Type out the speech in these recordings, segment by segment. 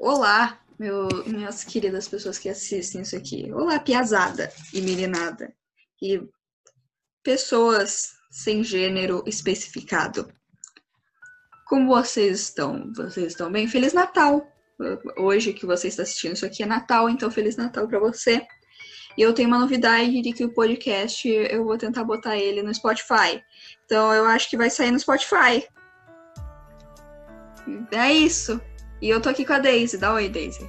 Olá, meu, minhas queridas pessoas que assistem isso aqui. Olá, piazada e meninada. E pessoas sem gênero especificado. Como vocês estão? Vocês estão bem? Feliz Natal! Hoje que você está assistindo isso aqui é Natal, então Feliz Natal para você. E eu tenho uma novidade de que o podcast eu vou tentar botar ele no Spotify. Então eu acho que vai sair no Spotify. É isso. E eu tô aqui com a Daisy. Dá oi, Daisy.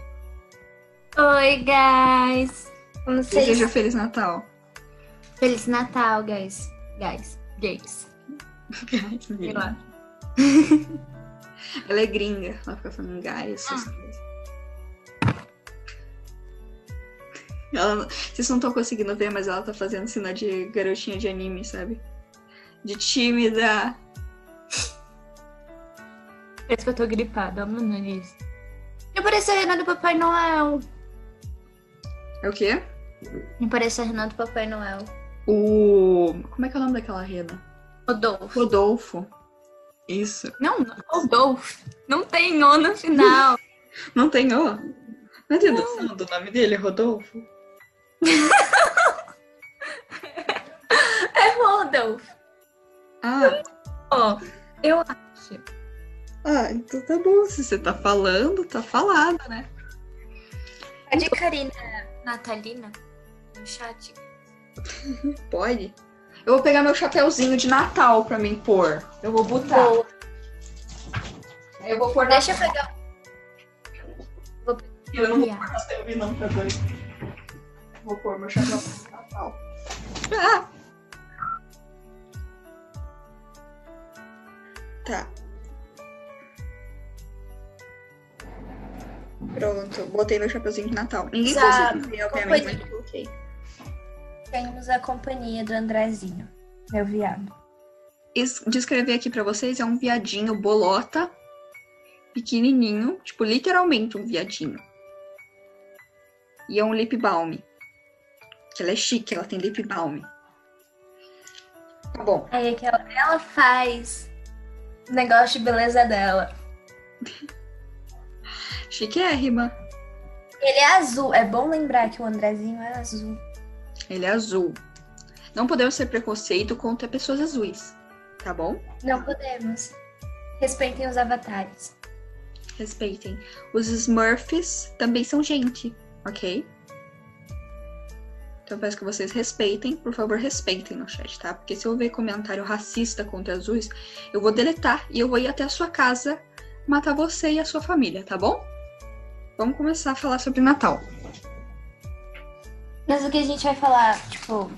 Oi, guys. Como vocês? Deseja Feliz Natal. Feliz Natal, guys. Guys. Gays. Guys, Sei lá. Ela é gringa. Ela fica falando guys, essas Ah. coisas. Ela, vocês não estão conseguindo ver, mas ela tá fazendo sinal de garotinha de anime, sabe? De tímida. Parece que eu tô gripada, ó, meu nariz. Eu pareço a Renan do Papai Noel. É o quê? Me parece a Renan do Papai Noel. O. Como é que é o nome daquela rena? Rodolfo. Rodolfo. Isso. Não, não, Rodolfo. Não tem O no final. Não tem O? Não é tradução do nome dele, Rodolfo? é Rodolfo. Ah, Ó, eu acho. Ah, então tá bom. Se você tá falando, tá falado, né? A de Karina Natalina no chat. Pode. Eu vou pegar meu chapéuzinho de Natal pra mim pôr. Eu vou botar. Boa. Eu vou pôr Deixa eu pegar. Vou Eu não vou pôr não, tá doido. Vou pôr meu chapéu de Natal. Ah! Tá. Pronto, botei meu chapeuzinho de Natal. Ninguém consegue ver, obviamente, companhia. mas coloquei. Temos a companhia do Andrezinho, meu viado. Es- Descrever aqui pra vocês é um viadinho bolota, pequenininho, tipo, literalmente um viadinho. E é um lip balm. Que ela é chique, ela tem lip balm. Tá bom. Aí que ela, ela faz o negócio de beleza dela. Chiquérrima. Ele é azul. É bom lembrar que o Andrezinho é azul. Ele é azul. Não podemos ter preconceito contra pessoas azuis, tá bom? Não podemos. Respeitem os avatares. Respeitem. Os Smurfs também são gente, ok? Então eu peço que vocês respeitem, por favor, respeitem no chat, tá? Porque se eu ver comentário racista contra azuis, eu vou deletar e eu vou ir até a sua casa matar você e a sua família, tá bom? Vamos começar a falar sobre Natal. Mas o que a gente vai falar, tipo,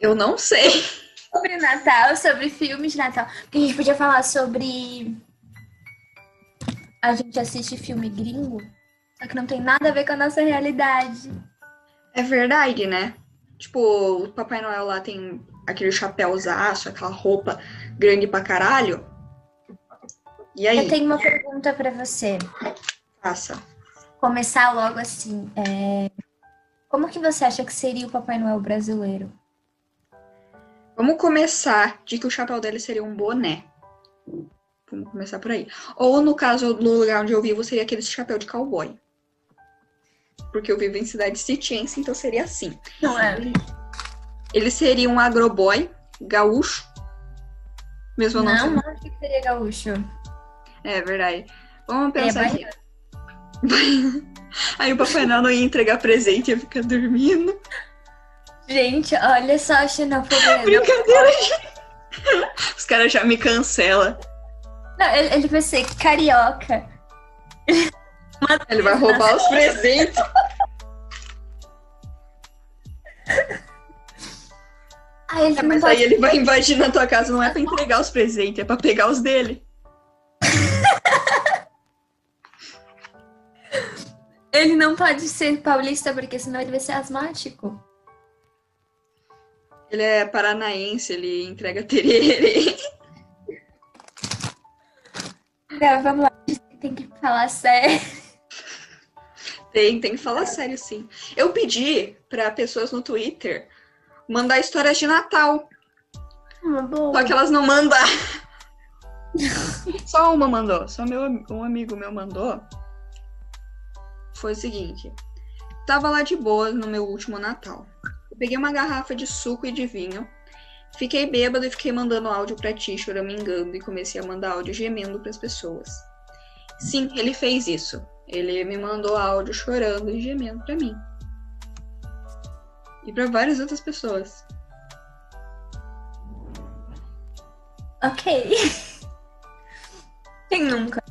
Eu não sei. sobre Natal, sobre filmes de Natal. Porque a gente podia falar sobre. A gente assiste filme gringo, só que não tem nada a ver com a nossa realidade. É verdade, né? Tipo, o Papai Noel lá tem aquele chapéuzaço, aquela roupa grande pra caralho. E aí, Eu tenho uma pergunta pra você. passa. Começar logo assim. é, Como que você acha que seria o Papai Noel brasileiro? Vamos começar de que o chapéu dele seria um boné. Vamos começar por aí. Ou no caso, no lugar onde eu vivo, seria aquele chapéu de cowboy. Porque eu vivo em cidade sitiense, então seria assim. Não é? Ele seria um agroboy, gaúcho. Mesmo não, Não, não acho que seria gaúcho. É verdade. Vamos É, pensar vai- aqui. Aí o Papai Noel não ia entregar presente, ia ficar dormindo. Gente, olha só a xenofobia. Brincadeira, gente. Os caras já me cancelam. Não, ele, ele vai ser carioca. Ele vai roubar os presentes. Aí ele não Mas pode aí ele vai invadir na tua casa, não é pra entregar os presentes, é pra pegar os dele. Ele não pode ser paulista, porque senão ele vai ser asmático. Ele é paranaense, ele entrega tererê. Não, vamos lá, tem que falar sério. Tem, tem que falar sério, sim. Eu pedi pra pessoas no Twitter mandar histórias de Natal. Uma boa. Só que elas não mandaram. Só uma mandou, só meu, um amigo meu mandou. Foi o seguinte. Tava lá de boa no meu último Natal. Eu peguei uma garrafa de suco e de vinho. Fiquei bêbado e fiquei mandando áudio pra ti, choramingando, e comecei a mandar áudio gemendo pras pessoas. Sim, ele fez isso. Ele me mandou áudio chorando e gemendo pra mim. E pra várias outras pessoas. Ok. Quem nunca?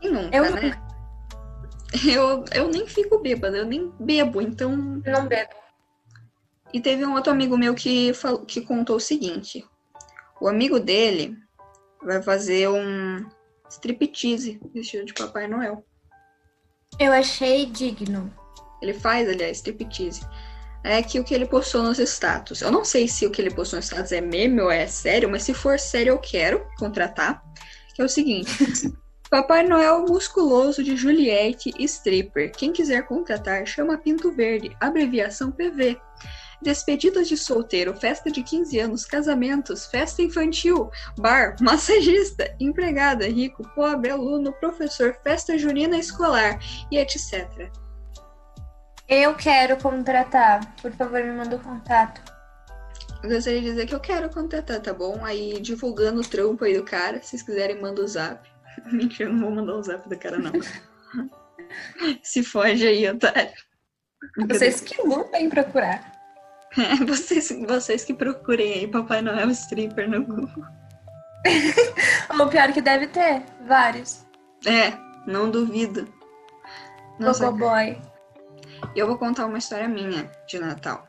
Quem nunca, Eu né? Eu, eu nem fico bêbada, eu nem bebo, então. Não bebo. E teve um outro amigo meu que, falou, que contou o seguinte: o amigo dele vai fazer um striptease vestido de Papai Noel. Eu achei digno. Ele faz, aliás, striptease. É que o que ele postou nos status. Eu não sei se o que ele postou nos status é meme ou é sério, mas se for sério, eu quero contratar. Que é o seguinte: Papai Noel musculoso de Juliette Stripper. Quem quiser contratar, chama Pinto Verde, abreviação PV. Despedidas de solteiro, festa de 15 anos, casamentos, festa infantil, bar, massagista, empregada, rico, pobre, aluno, professor, festa junina escolar e etc. Eu quero contratar. Por favor, me manda o contato. Eu gostaria de dizer que eu quero contratar, tá bom? Aí divulgando o trampo aí do cara, se vocês quiserem, manda o zap. Mentira, eu não vou mandar o zap do cara, não. se foge aí, otário. Vocês que lutem em procurar. É, vocês, vocês que procurem aí Papai Noel Stripper no Google. Ou pior que deve ter, vários. É, não duvido. Nossa, Gogoboy. eu vou contar uma história minha de Natal.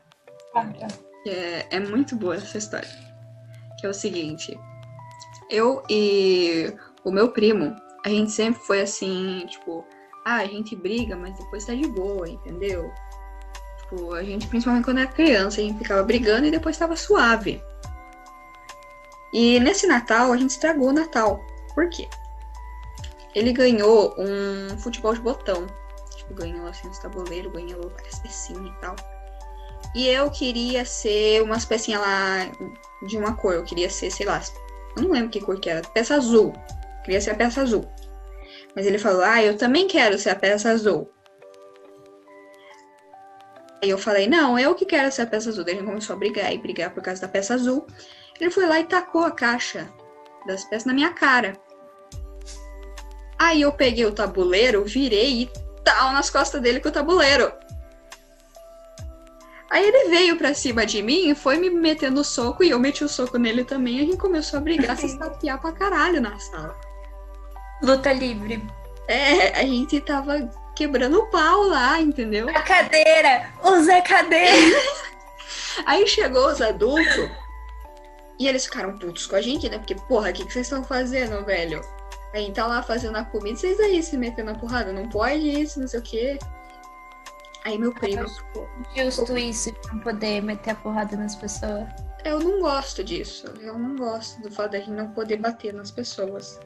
Conta. que É, é muito boa essa história. Que é o seguinte. Eu e o meu primo, a gente sempre foi assim, tipo, ah, a gente briga, mas depois tá de boa, entendeu? Tipo, a gente, principalmente quando era criança, a gente ficava brigando e depois tava suave. E nesse Natal, a gente estragou o Natal. Por quê? Ele ganhou um futebol de botão. Tipo, ganhou assim os tabuleiros, ganhou várias pecinhas e tal. E eu queria ser umas pecinhas lá de uma cor. Eu queria ser, sei lá, eu não lembro que cor que era. Peça azul. Eu queria ser a peça azul. Mas ele falou, ah, eu também quero ser a peça azul. Aí eu falei, não, eu que quero ser a peça azul. Daí a gente começou a brigar e brigar por causa da peça azul. Ele foi lá e tacou a caixa das peças na minha cara. Aí eu peguei o tabuleiro, virei e tal nas costas dele com o tabuleiro. Aí ele veio pra cima de mim e foi me metendo soco e eu meti o soco nele também. E a gente começou a brigar, se estapear pra caralho na sala. Luta livre. É, a gente tava quebrando o pau lá, entendeu? A cadeira! Usa a cadeira! Aí chegou os adultos e eles ficaram putos com a gente, né? Porque, porra, o que, que vocês estão fazendo, velho? A gente tá lá fazendo a comida, vocês aí se metendo na porrada, não pode isso, não sei o quê. Aí meu primo ficou. Justo isso, de não poder meter a porrada nas pessoas. Eu não gosto disso. Eu não gosto do fato da gente não poder bater nas pessoas.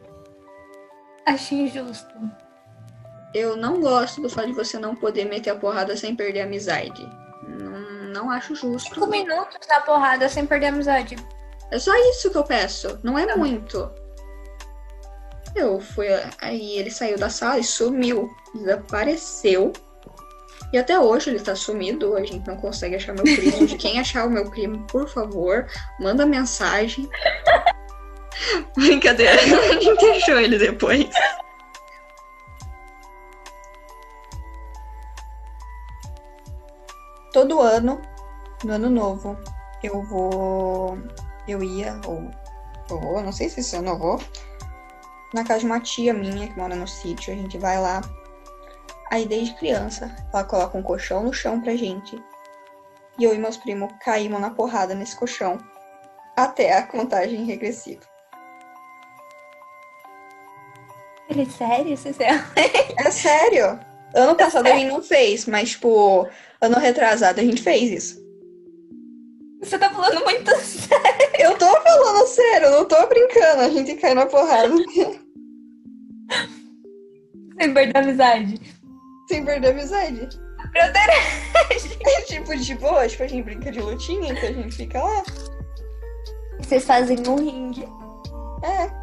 Acho injusto. Eu não gosto do fato de você não poder meter a porrada sem perder a amizade. Não, não acho justo. Cinco minutos na porrada sem perder a amizade. É só isso que eu peço. Não é muito. Eu fui. Aí ele saiu da sala e sumiu. Desapareceu. E até hoje ele tá sumido. A gente não consegue achar meu primo. De quem achar o meu primo, por favor, manda mensagem. Brincadeira, a gente achou ele depois. Todo ano, no ano novo, eu vou. Eu ia, ou eu vou, não sei se esse ano eu vou, na casa de uma tia minha que mora no sítio. A gente vai lá. Aí, desde criança, ela coloca um colchão no chão pra gente. E eu e meus primos caímos na porrada nesse colchão. Até a contagem regressiva. Ele sério? É sério? Ano passado a gente não fez, mas, tipo, ano retrasado a gente fez isso. Você tá falando muito sério. Eu tô falando sério, eu não tô brincando. A gente cai na porrada. Sem perder a amizade. Sem perder a amizade. Broderagem. É tipo de boa, tipo, a gente brinca de lutinha, então a gente fica lá. Vocês fazem um ringue. É.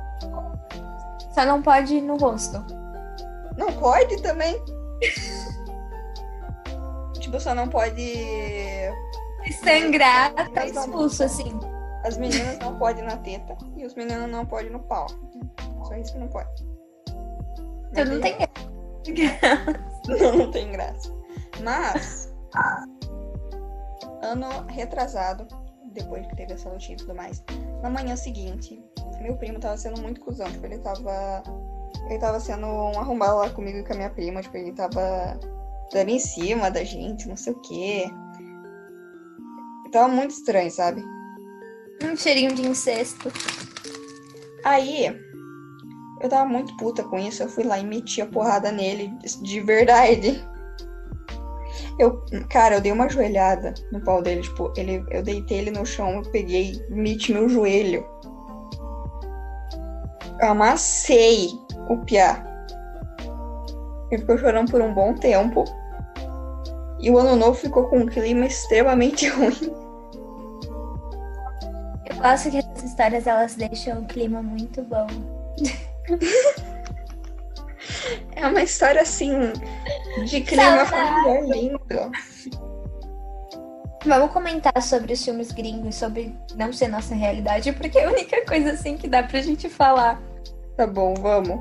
Só não pode no rosto. Não pode também. tipo, só não pode. Sangrar, tá expulso, assim. As meninas não podem na teta e os meninos não podem no pau. Só isso que não pode. Então não tem Não, não tem graça. Mas, ano retrasado, depois que teve essa lutinha e tudo mais, na manhã seguinte, meu primo tava sendo muito cuzão. Tipo, ele tava. Ele tava sendo um arrombado lá comigo e com a minha prima. Tipo, ele tava dando em cima da gente, não sei o quê. Tava muito estranho, sabe? Um cheirinho de incesto. Aí, eu tava muito puta com isso. Eu fui lá e meti a porrada nele de verdade. Eu, cara, eu dei uma joelhada no pau dele. Tipo, ele, eu deitei ele no chão, eu peguei, meti meu joelho. Eu amassei o piá. Ele ficou chorando por um bom tempo. E o ano novo ficou com um clima extremamente ruim. Eu gosto que essas histórias elas deixam o clima muito bom. É uma história assim de clima familiar lindo. Vamos comentar sobre os filmes gringos, sobre não ser nossa realidade, porque é a única coisa assim que dá pra gente falar. Tá bom, vamos.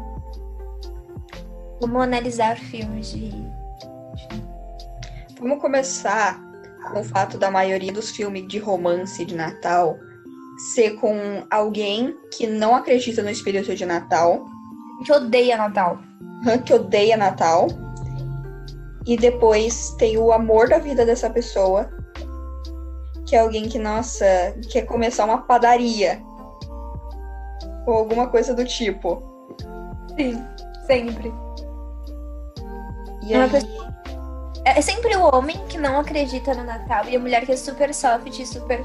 Vamos analisar filmes de. Vamos começar com o fato da maioria dos filmes de romance de Natal ser com alguém que não acredita no espírito de Natal, que odeia Natal. que odeia Natal, e depois tem o amor da vida dessa pessoa, que é alguém que, nossa, quer começar uma padaria. Ou alguma coisa do tipo. Sim, sempre. E Uma aí, pessoa- É sempre o homem que não acredita no Natal e a mulher que é super soft e super.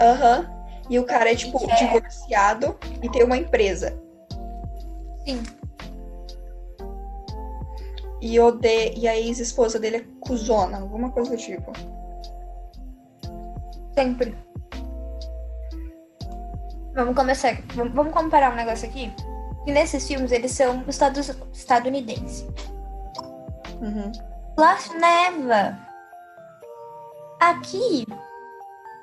aham. E o cara é, tipo, É. divorciado e tem uma empresa. Sim. E, ode... e a ex-esposa dele é cuzona, alguma coisa do tipo. Sempre. Vamos começar. Vamos comparar um negócio aqui. E nesses filmes eles são estados, estadunidenses. Uhum. Lá neva. Aqui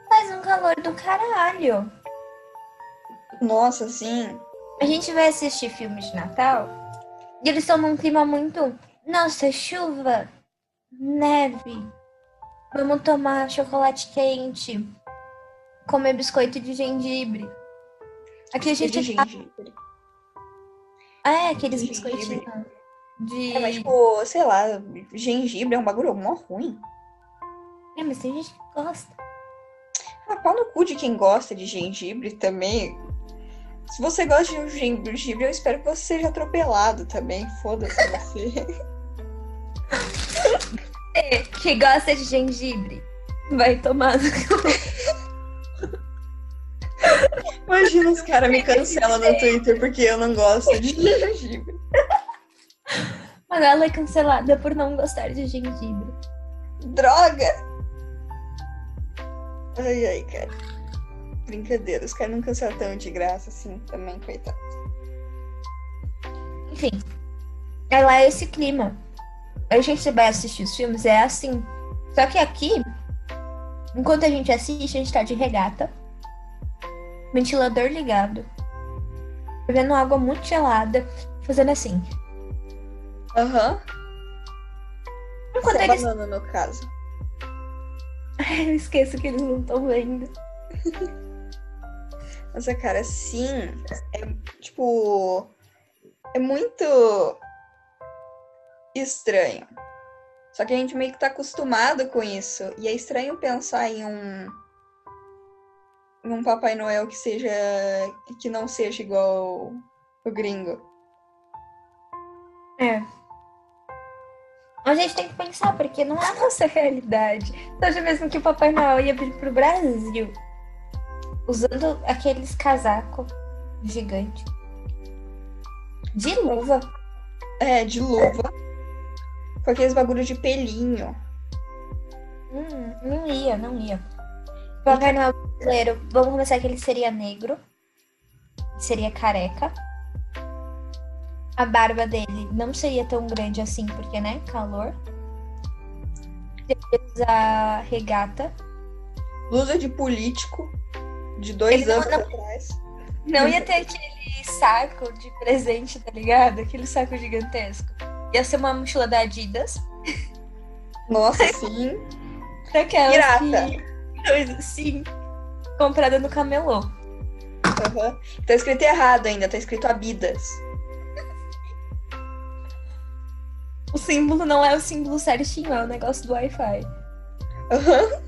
faz um calor do caralho. Nossa, sim. A gente vai assistir filmes de Natal e eles estão num clima muito. Nossa, chuva, neve. Vamos tomar chocolate quente, comer biscoito de gengibre. Aqui a gente de tá- gengibre. É, aqueles de biscoitinhos gengibre. de. É, mas, tipo, sei lá, gengibre é um bagulho mó ruim. É, mas tem gente que gosta. Ah, pau no cu de quem gosta de gengibre também. Se você gosta de um gengibre, eu espero que você seja atropelado também. Foda-se você. Você que gosta de gengibre, vai tomar. no- Imagina os caras me cancelam no Twitter porque eu não gosto de gengibre. Mas ela é cancelada por não gostar de gengibre. Droga! Ai, ai, cara. Brincadeira, os caras não cancelam tão de graça assim também, coitado. Enfim, é lá esse clima. A gente vai assistir os filmes, é assim. Só que aqui, enquanto a gente assiste, a gente tá de regata, ventilador ligado, bebendo água muito gelada, fazendo assim. Aham. Enquanto Sem eles. banana, no caso. Eu esqueço que eles não estão vendo. Nossa, cara, sim. É tipo. É muito estranho. Só que a gente meio que tá acostumado com isso. E é estranho pensar em um. Em um Papai Noel que seja. que não seja igual o gringo. É. A gente tem que pensar, porque não é a nossa realidade. Seja mesmo que o Papai Noel ia vir pro Brasil usando aqueles casacos gigantes. De luva. É, de luva. Com aqueles bagulhos de pelinho. Hum, não ia, não ia. Papai Noel brasileiro, vamos começar que ele seria negro. Seria careca. a barba dele não seria tão grande assim, porque, né? Calor. Ele usar regata. Blusa de político de dois Ele anos não- atrás. Não ia ter aquele saco de presente, tá ligado? Aquele saco gigantesco. Ia ser uma mochila da Adidas. Nossa, sim. Daquela Pirata. que- assim. Comprada no camelô. Aham. Tá escrito errado ainda, tá escrito Abidas. O símbolo não é o símbolo certinho, é o negócio do Wi-Fi. Aham.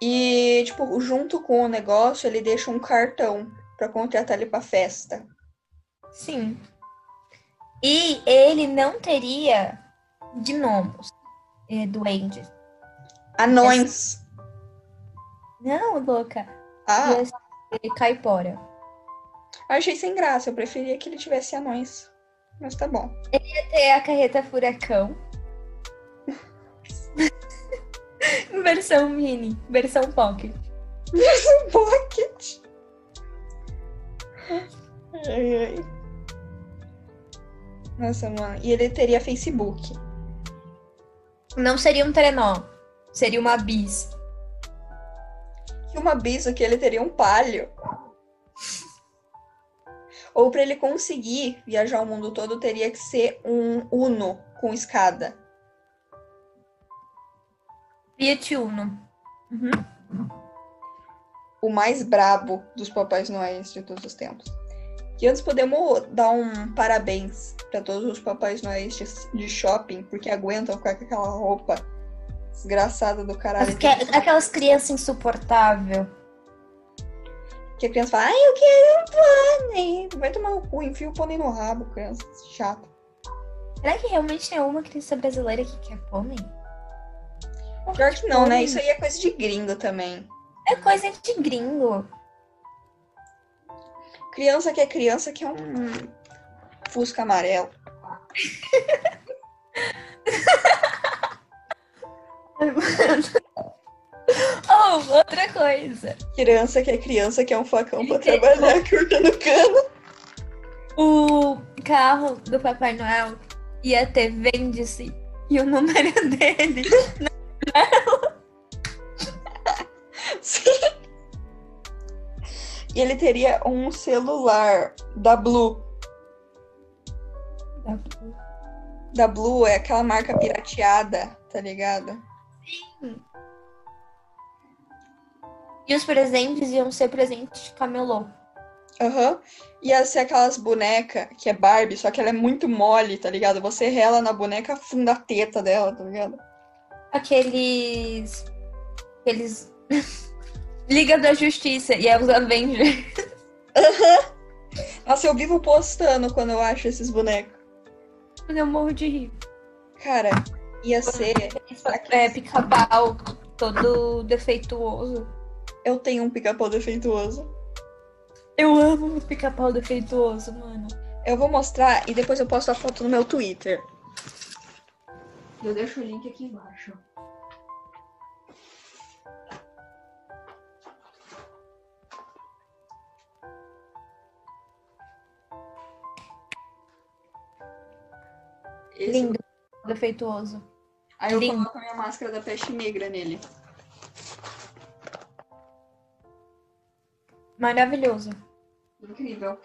E, tipo, junto com o negócio, ele deixa um cartão pra contratar ele pra festa. Sim. E ele não teria gnomos, eh, duendes. Anões. Não, louca. Ah, Ia ser caipora. achei sem graça. Eu preferia que ele tivesse anões. Mas tá bom. Ia ter a carreta furacão. versão mini, versão pocket. Pocket. Ai, ai. Nossa, mano. E ele teria Facebook. Não seria um trenó, seria uma bis. E uma bisa que ele teria um palio. Ou pra ele conseguir viajar o mundo todo, teria que ser um Uno com escada. Fiat Uno. Uhum. O mais brabo dos Papais Noéis de todos os tempos. E antes podemos dar um parabéns para todos os Papais Noéis de, de shopping, porque aguentam ficar com aquela roupa desgraçada do caralho. Que- aquelas crianças insuportáveis. Que a criança fala, ai, eu quero um pônei. Vai tomar o cu, enfia o pônei no rabo, criança. Chato. Será que realmente tem uma criança brasileira que quer pônei? Pior que não, né? Isso aí é coisa de gringo também. É coisa de gringo. Criança que é criança que é um fusca amarelo. Oh, outra coisa. Criança que é criança que é um facão pra trabalhar cortando cano. O carro do Papai Noel ia ter vende-se e o número dele. Sim. E ele teria um celular da Blue. Da Blue é aquela marca pirateada, tá ligado? E os presentes iam ser presentes de camelô. Aham. Ia ser aquelas bonecas que é Barbie, só que ela é muito mole, tá ligado? Você rela na boneca, afunda a teta dela, tá ligado? Aqueles. Aqueles. Liga da Justiça e é os Avengers. Nossa, eu vivo postando quando eu acho esses bonecos. Eu morro de rir. Cara, ia ser. É, pica-pau, todo defeituoso. Eu tenho um pica-pau defeituoso. Eu amo o pica-pau defeituoso, mano. Eu vou mostrar e depois eu posto a foto no meu Twitter. Eu deixo o link aqui embaixo. Esse- Lindo. Defeituoso. Aí eu lindo. coloco a minha máscara da peste negra nele. Maravilhoso. Incrível.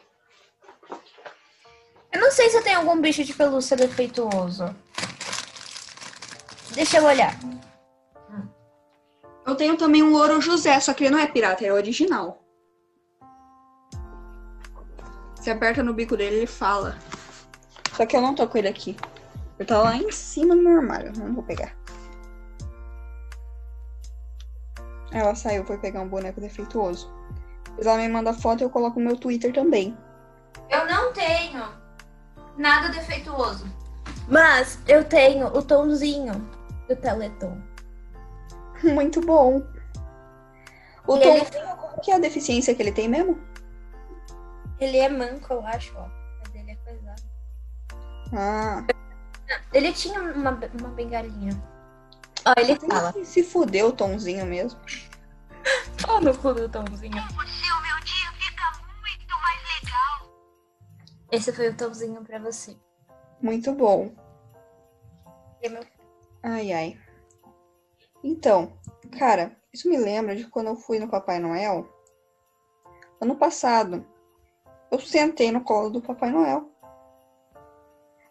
Eu não sei se eu tenho algum bicho de pelúcia defeituoso. Deixa eu olhar. Eu tenho também um louro José, só que ele não é pirata, é original. Você aperta no bico dele, ele fala. Só que eu não tô com ele aqui. Ele tá lá em cima no meu armário, não vou pegar. Ela saiu, foi pegar um boneco defeituoso. Depois ela me manda foto e eu coloco no meu Twitter também. Eu não tenho nada defeituoso. Mas eu tenho o tomzinho do Teleton. Muito bom. O E Tom, ele- qual que é a deficiência que ele tem mesmo? Ele é manco, eu acho, ó. Mas ele é coisado. Ah, Ele tinha uma, uma bengalinha. Ó, ele fala. se- se fudeu o Tomzinho mesmo. Ó no cu do tomzinho. O seu meu dia fica muito mais Esse foi o tomzinho pra você. Muito bom. E meu- Ai, ai. Então, cara, isso me lembra de quando eu fui no Papai Noel. Ano passado. Eu sentei no colo do Papai Noel.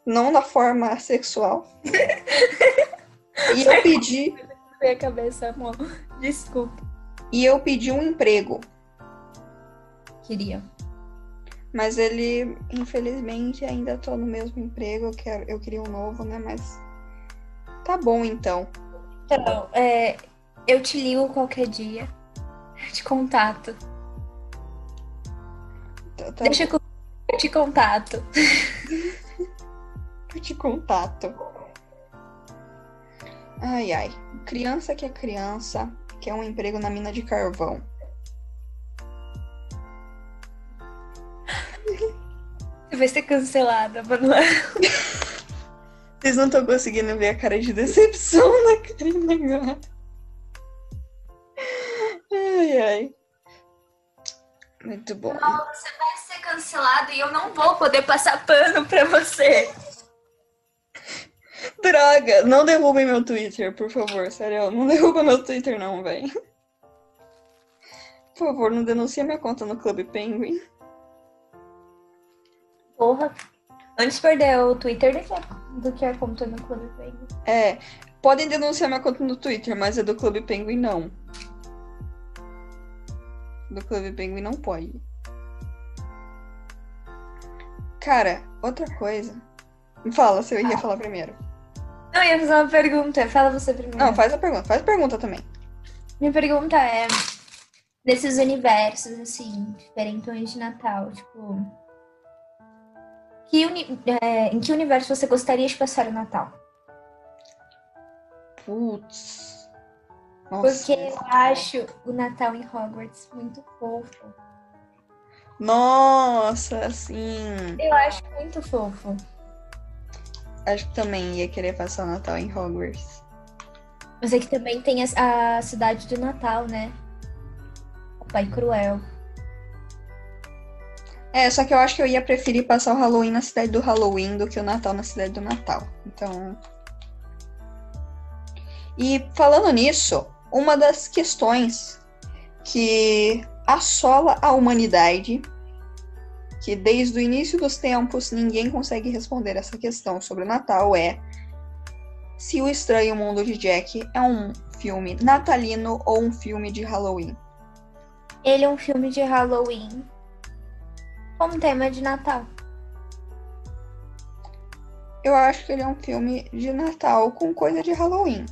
Não da forma sexual. e eu pedi, Foi a cabeça, amor. Desculpa. e eu pedi um emprego. Queria. Mas ele, infelizmente, ainda tô no mesmo emprego. Eu, quero, eu queria um novo, né? Mas tá bom então. Então, é, eu te ligo qualquer dia. Eu te contato. Tá, tá Deixa que eu te contato. Eu te contato. Ai, ai. Criança que é criança, quer um emprego na mina de carvão. Você vai ser cancelada, Manuela. Vocês não estão conseguindo ver a cara de decepção da Karina agora. Ai, ai. Muito bom. Você vai ser cancelado e eu não vou poder passar pano pra você. Droga! Não derrubem meu Twitter, por favor. Sério, não derruba meu Twitter não, velho. Por favor, não denuncie minha conta no Clube Penguin. Porra. Antes de perder o Twitter do que a, do que a conta no Clube Penguin. É, podem denunciar minha conta no Twitter, mas a do Clube Penguin não. Do Clube Penguin não pode. Cara, outra coisa. Fala, se eu ia falar primeiro. Não, eu ia fazer uma pergunta. Fala você primeiro. Não, faz a pergunta. Faz pergunta também. Minha pergunta é: nesses universos, assim, diferentões de Natal, tipo. Que é, em que universo você gostaria de passar o Natal? Putz. Nossa. Porque eu acho o Natal em Hogwarts muito fofo. Nossa, assim. Eu acho muito fofo. Acho que também ia querer passar o Natal em Hogwarts. Mas aqui também tem a, a cidade do Natal, né? O Pai Cruel. É, só que eu acho que eu ia preferir passar o Halloween na cidade do Halloween do que o Natal na cidade do Natal. Então. E falando nisso, uma das questões que assola a humanidade, que desde o início dos tempos ninguém consegue responder essa questão sobre o Natal, é se o Estranho Mundo de Jack é um filme natalino ou um filme de Halloween. Ele é um filme de Halloween com tema de Natal. Eu acho que ele é um filme de Natal com coisa de Halloween.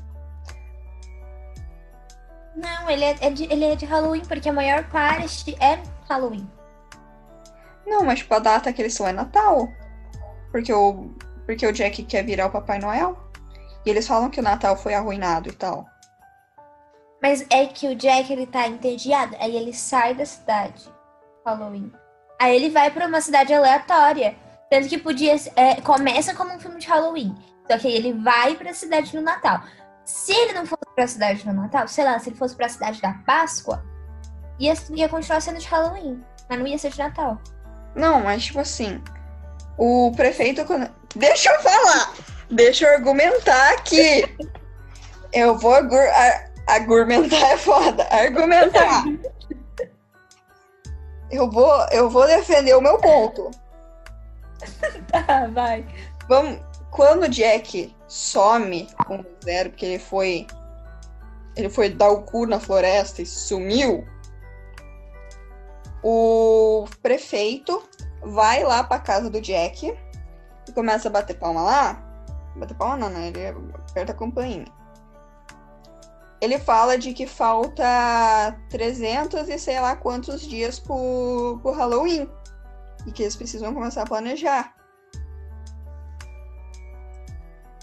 Não, ele é, é de, ele é de Halloween, porque a maior parte é Halloween. Não, mas tipo, a data que eles são é Natal. Porque o, porque o Jack quer virar o Papai Noel. E eles falam que o Natal foi arruinado e tal. Mas é que o Jack, ele tá entediado. Aí ele sai da cidade, Halloween. Aí ele vai pra uma cidade aleatória. Tanto que podia... é, começa como um filme de Halloween. Só que aí ele vai pra cidade no Natal. Se ele não fosse pra cidade no Natal, sei lá, se ele fosse pra cidade da Páscoa, ia, ia continuar sendo de Halloween. Mas não ia ser de Natal. Não, mas tipo assim. O prefeito. Deixa eu falar! Deixa eu argumentar aqui! Eu vou agur... ar- argumentar é foda. Argumentar! Eu vou, eu vou defender o meu ponto. Tá, vai. Vamos, quando o Jack some com o zero, porque ele foi. Ele foi dar o cu na floresta e sumiu. O prefeito vai lá pra casa do Jack e começa a bater palma lá. Bater palma não, né? Ele aperta a campainha. Ele fala de que falta 300 e sei lá quantos dias pro, pro Halloween. E que eles precisam começar a planejar.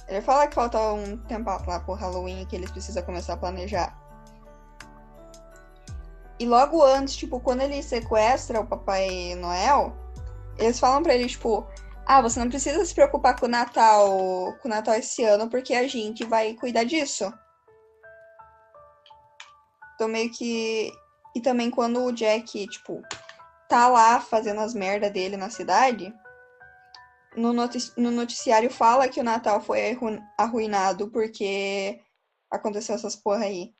Ele fala que falta um tempo lá pro Halloween e que eles precisam começar a planejar. E logo antes, tipo, quando ele sequestra o Papai Noel, eles falam pra ele, tipo, ah, você não precisa se preocupar com o Natal, com o Natal esse ano, porque a gente vai cuidar disso. Então meio que. E também quando o Jack, tipo, tá lá fazendo as merda dele na cidade, no, notici no noticiário fala que o Natal foi arru arruinado porque aconteceu essas porra aí.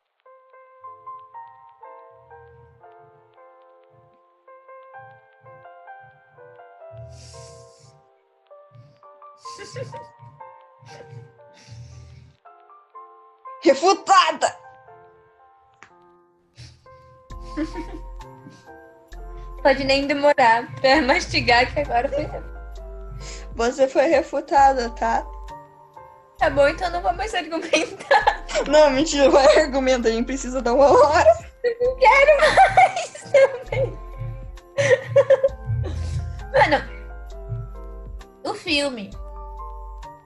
Refutada! Pode nem demorar pra mastigar que agora foi. Você foi refutada, tá? Tá bom, então não vou mais argumentar. Não, mentira, vai argumenta, a gente precisa dar uma hora. Eu não quero mais também. Mano, o filme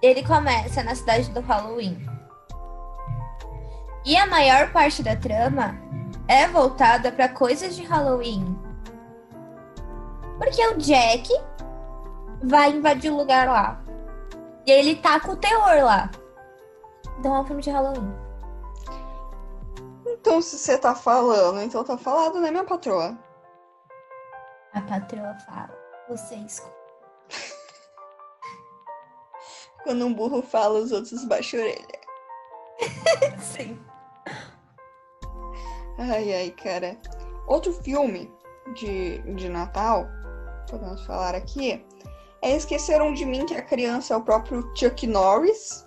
ele começa na cidade do Halloween. E a maior parte da trama é voltada para coisas de Halloween. Porque o Jack vai invadir o lugar lá. E ele tá com o terror lá. Então é um filme de Halloween. Então, se você tá falando, então tá falado, né, minha patroa? A patroa fala. Você escuta. Quando um burro fala, os outros baixam a orelha. Sim. Ai, ai, cara. Outro filme de, de Natal, podemos falar aqui, é Esqueceram de Mim, que a criança é o próprio Chuck Norris.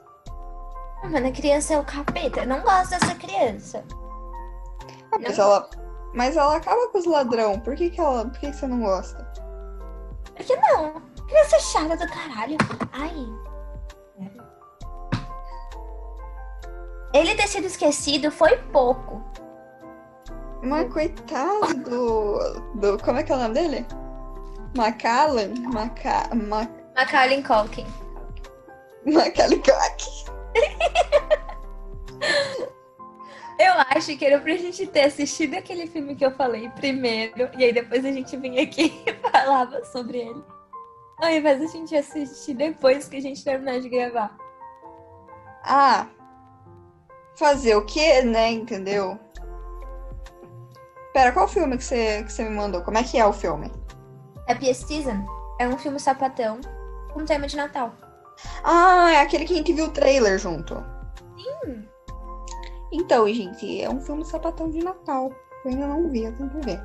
Ah, Mano, a criança é o capeta. Eu não gosto dessa criança. Ah, mas, ela, mas ela acaba com os ladrão. Por que, que, ela, por que, que você não gosta? Por que não? Criança chata do caralho. Ai. Ele ter sido esquecido foi pouco. Mas coitado do, do. Como é que é o nome dele? Macallan? Maca, Mac, Macaulay Culkin. Macaulay Culkin. Eu acho que era pra gente ter assistido aquele filme que eu falei primeiro, e aí depois a gente vinha aqui e falava sobre ele. Ao invés a gente assistir depois que a gente terminar de gravar. Ah, fazer o quê, né? Entendeu? Pera, qual filme que você, que você me mandou? Como é que é o filme? Happy Season é um filme sapatão com tema de Natal. Ah, é aquele que a gente viu o trailer junto. Sim. Então, gente, é um filme sapatão de Natal. Eu ainda não vi, eu tenho que ver.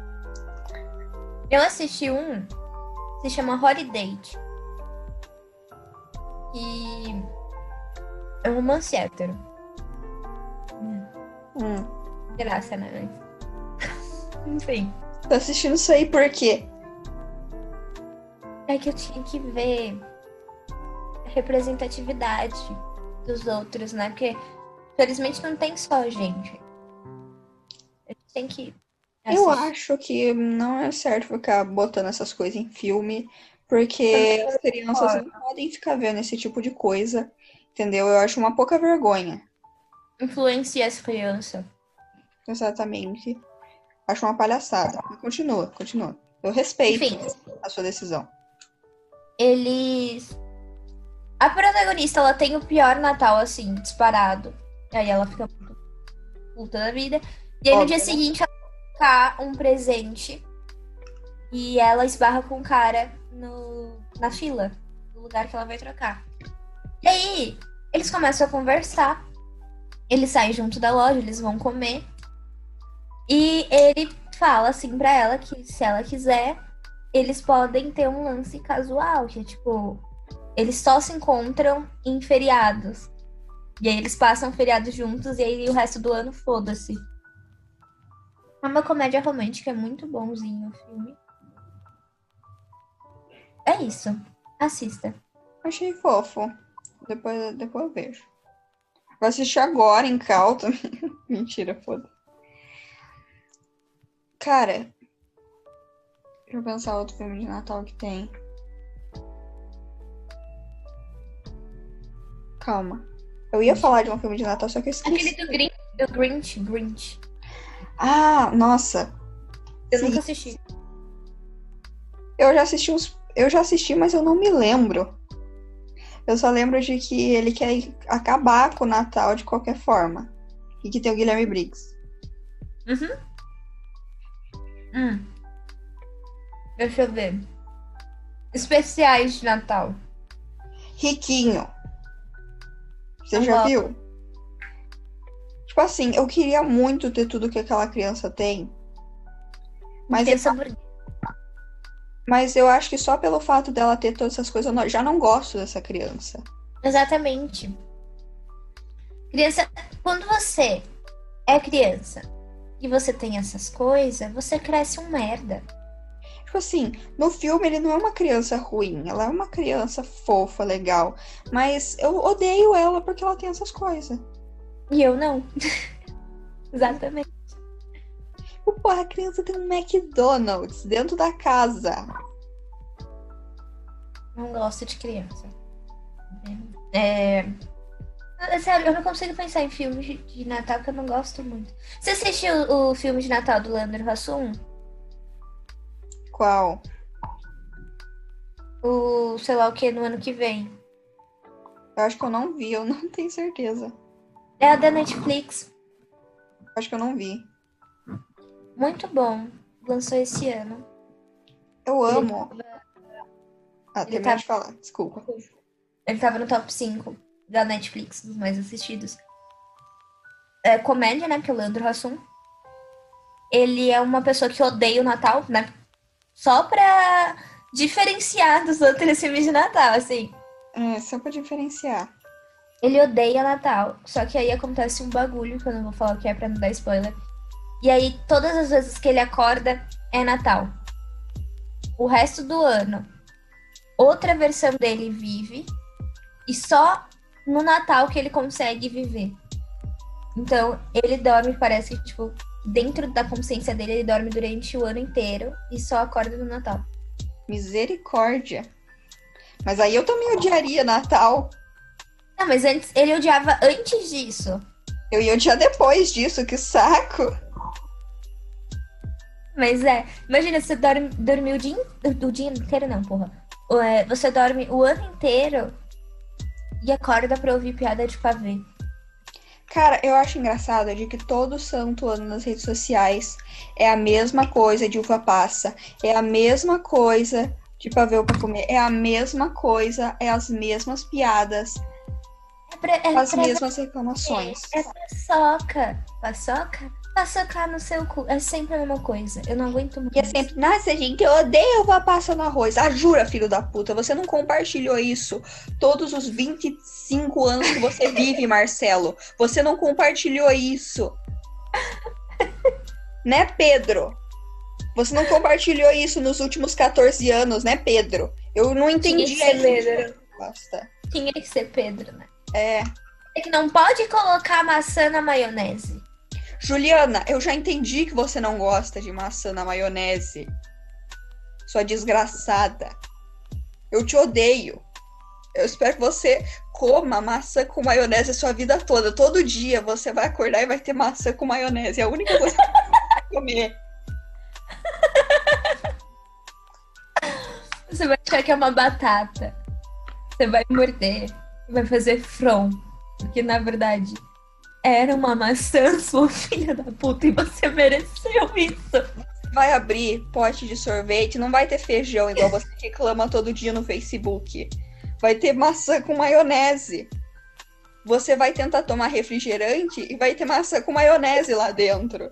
Eu assisti um, se chama Holiday. E é um romance hétero. Hum. Graça, né? Enfim. Tô assistindo isso aí por quê? É que eu tinha que ver a representatividade dos outros, né? Porque, felizmente, não tem só a gente. A gente tem que. Eu assistir. acho que não é certo ficar botando essas coisas em filme, porque as crianças não podem ficar vendo esse tipo de coisa, entendeu? Eu acho uma pouca vergonha. Influencia as crianças. Exatamente. Acho uma palhaçada. Continua, continua. Eu respeito Enfim. a sua decisão. Eles. A protagonista, ela tem o pior Natal, assim, disparado. Aí ela fica muito puta da vida. E aí no Óbvio, dia né? seguinte ela trocar um presente. E ela esbarra com o cara no, na fila, no lugar que ela vai trocar. E aí, eles começam a conversar. Eles saem junto da loja, eles vão comer. E ele fala assim pra ela que se ela quiser, eles podem ter um lance casual, que é tipo, eles só se encontram em feriados. E aí eles passam feriados juntos e aí o resto do ano foda-se. É uma comédia romântica, é muito bonzinho o filme. É isso. Assista. Achei fofo. Depois, depois eu vejo. Vou assistir agora em Calton. Mentira, foda. Cara, deixa eu pensar outro filme de Natal que tem. Calma. Eu ia falar de um filme de Natal, só que eu esqueci. Aquele do Grinch. Do Grinch. Grinch. Ah, nossa. Eu Sim. nunca assisti. Eu já assisti uns. Eu já assisti, mas eu não me lembro. Eu só lembro de que ele quer acabar com o Natal de qualquer forma. E que tem o Guilherme Briggs. Uhum. Hum. Deixa eu ver. Especiais de Natal. riquinho. Você já viu? Tipo assim, eu queria muito ter tudo que aquela criança tem. Mas, eu, mas eu acho que só pelo fato dela ter todas essas coisas, eu já não gosto dessa criança. Exatamente. Criança, quando você é criança e você tem essas coisas, você cresce um merda. Tipo assim, no filme ele não é uma criança ruim, ela é uma criança fofa, legal. Mas eu odeio ela porque ela tem essas coisas. E eu não. Exatamente. Tipo, Porra, a criança tem um McDonald's dentro da casa. Não gosto de criança. É... é Sério, eu não consigo pensar em filmes de, de Natal que eu não gosto muito. Você assistiu o, filme de Natal do Leandro Hassum? Qual? O sei lá o que no ano que vem. Eu acho que eu não vi, eu não tenho certeza. É a da Netflix. Acho que eu não vi. Muito bom. Lançou esse ano. Eu amo. Ah, ele termina tá- de falar, desculpa. Ele tava no top 5 da Netflix, dos mais assistidos. É comédia, né? Porque o Leandro Hassum. Ele é uma pessoa que odeia o Natal, né? Só pra diferenciar dos outros filmes de Natal, assim. É, só pra diferenciar. Ele odeia Natal. Só que aí acontece um bagulho, que eu não vou falar o que é pra não dar spoiler. E aí, todas as vezes que ele acorda, é Natal. O resto do ano, outra versão dele vive. E só no Natal que ele consegue viver. Então, ele dorme, parece que, tipo, dentro da consciência dele, ele dorme durante o ano inteiro e só acorda no Natal. Misericórdia. Mas aí eu também odiaria Natal. Não, mas antes, ele odiava antes disso. Eu ia odiar depois disso, que saco. Mas é, imagina, você dorme, dorme o dia, o dia inteiro, não, porra. Você dorme o ano inteiro e acorda pra ouvir piada de pavê. Cara, eu acho engraçado de que todo santo ano nas redes sociais é a mesma coisa de uva passa, é a mesma coisa de pavê pra comer, é a mesma coisa, é as mesmas piadas, É pra, é as pra mesmas reclamações. É paçoca. Paçoca? Paçocar no seu cu. É sempre a mesma coisa. Eu não aguento mais. E é sempre, nossa, gente, eu odeio uva passa no arroz. Ah, jura, filho da puta, você não compartilhou isso todos os 25 anos que você vive, Marcelo. Você não compartilhou isso. né, Pedro? Você não compartilhou isso nos últimos 14 anos, né, Pedro? Eu não Tinha entendi que ser a Pedro. Tinha que ser Pedro, né? É. É que não pode colocar maçã na maionese. Juliana, eu já entendi que você não gosta de maçã na maionese. Sua desgraçada. Eu te odeio. Eu espero que você coma maçã com maionese a sua vida toda. Todo dia você vai acordar e vai ter maçã com maionese. É a única coisa que você vai comer. Você vai achar que é uma batata. Você vai morder. Vai fazer front. Porque, na verdade, era uma maçã, sua filha da puta, e você mereceu isso. Vai abrir pote de sorvete, não vai ter feijão igual você reclama todo dia no Facebook. Vai ter maçã com maionese. Você vai tentar tomar refrigerante e vai ter maçã com maionese lá dentro.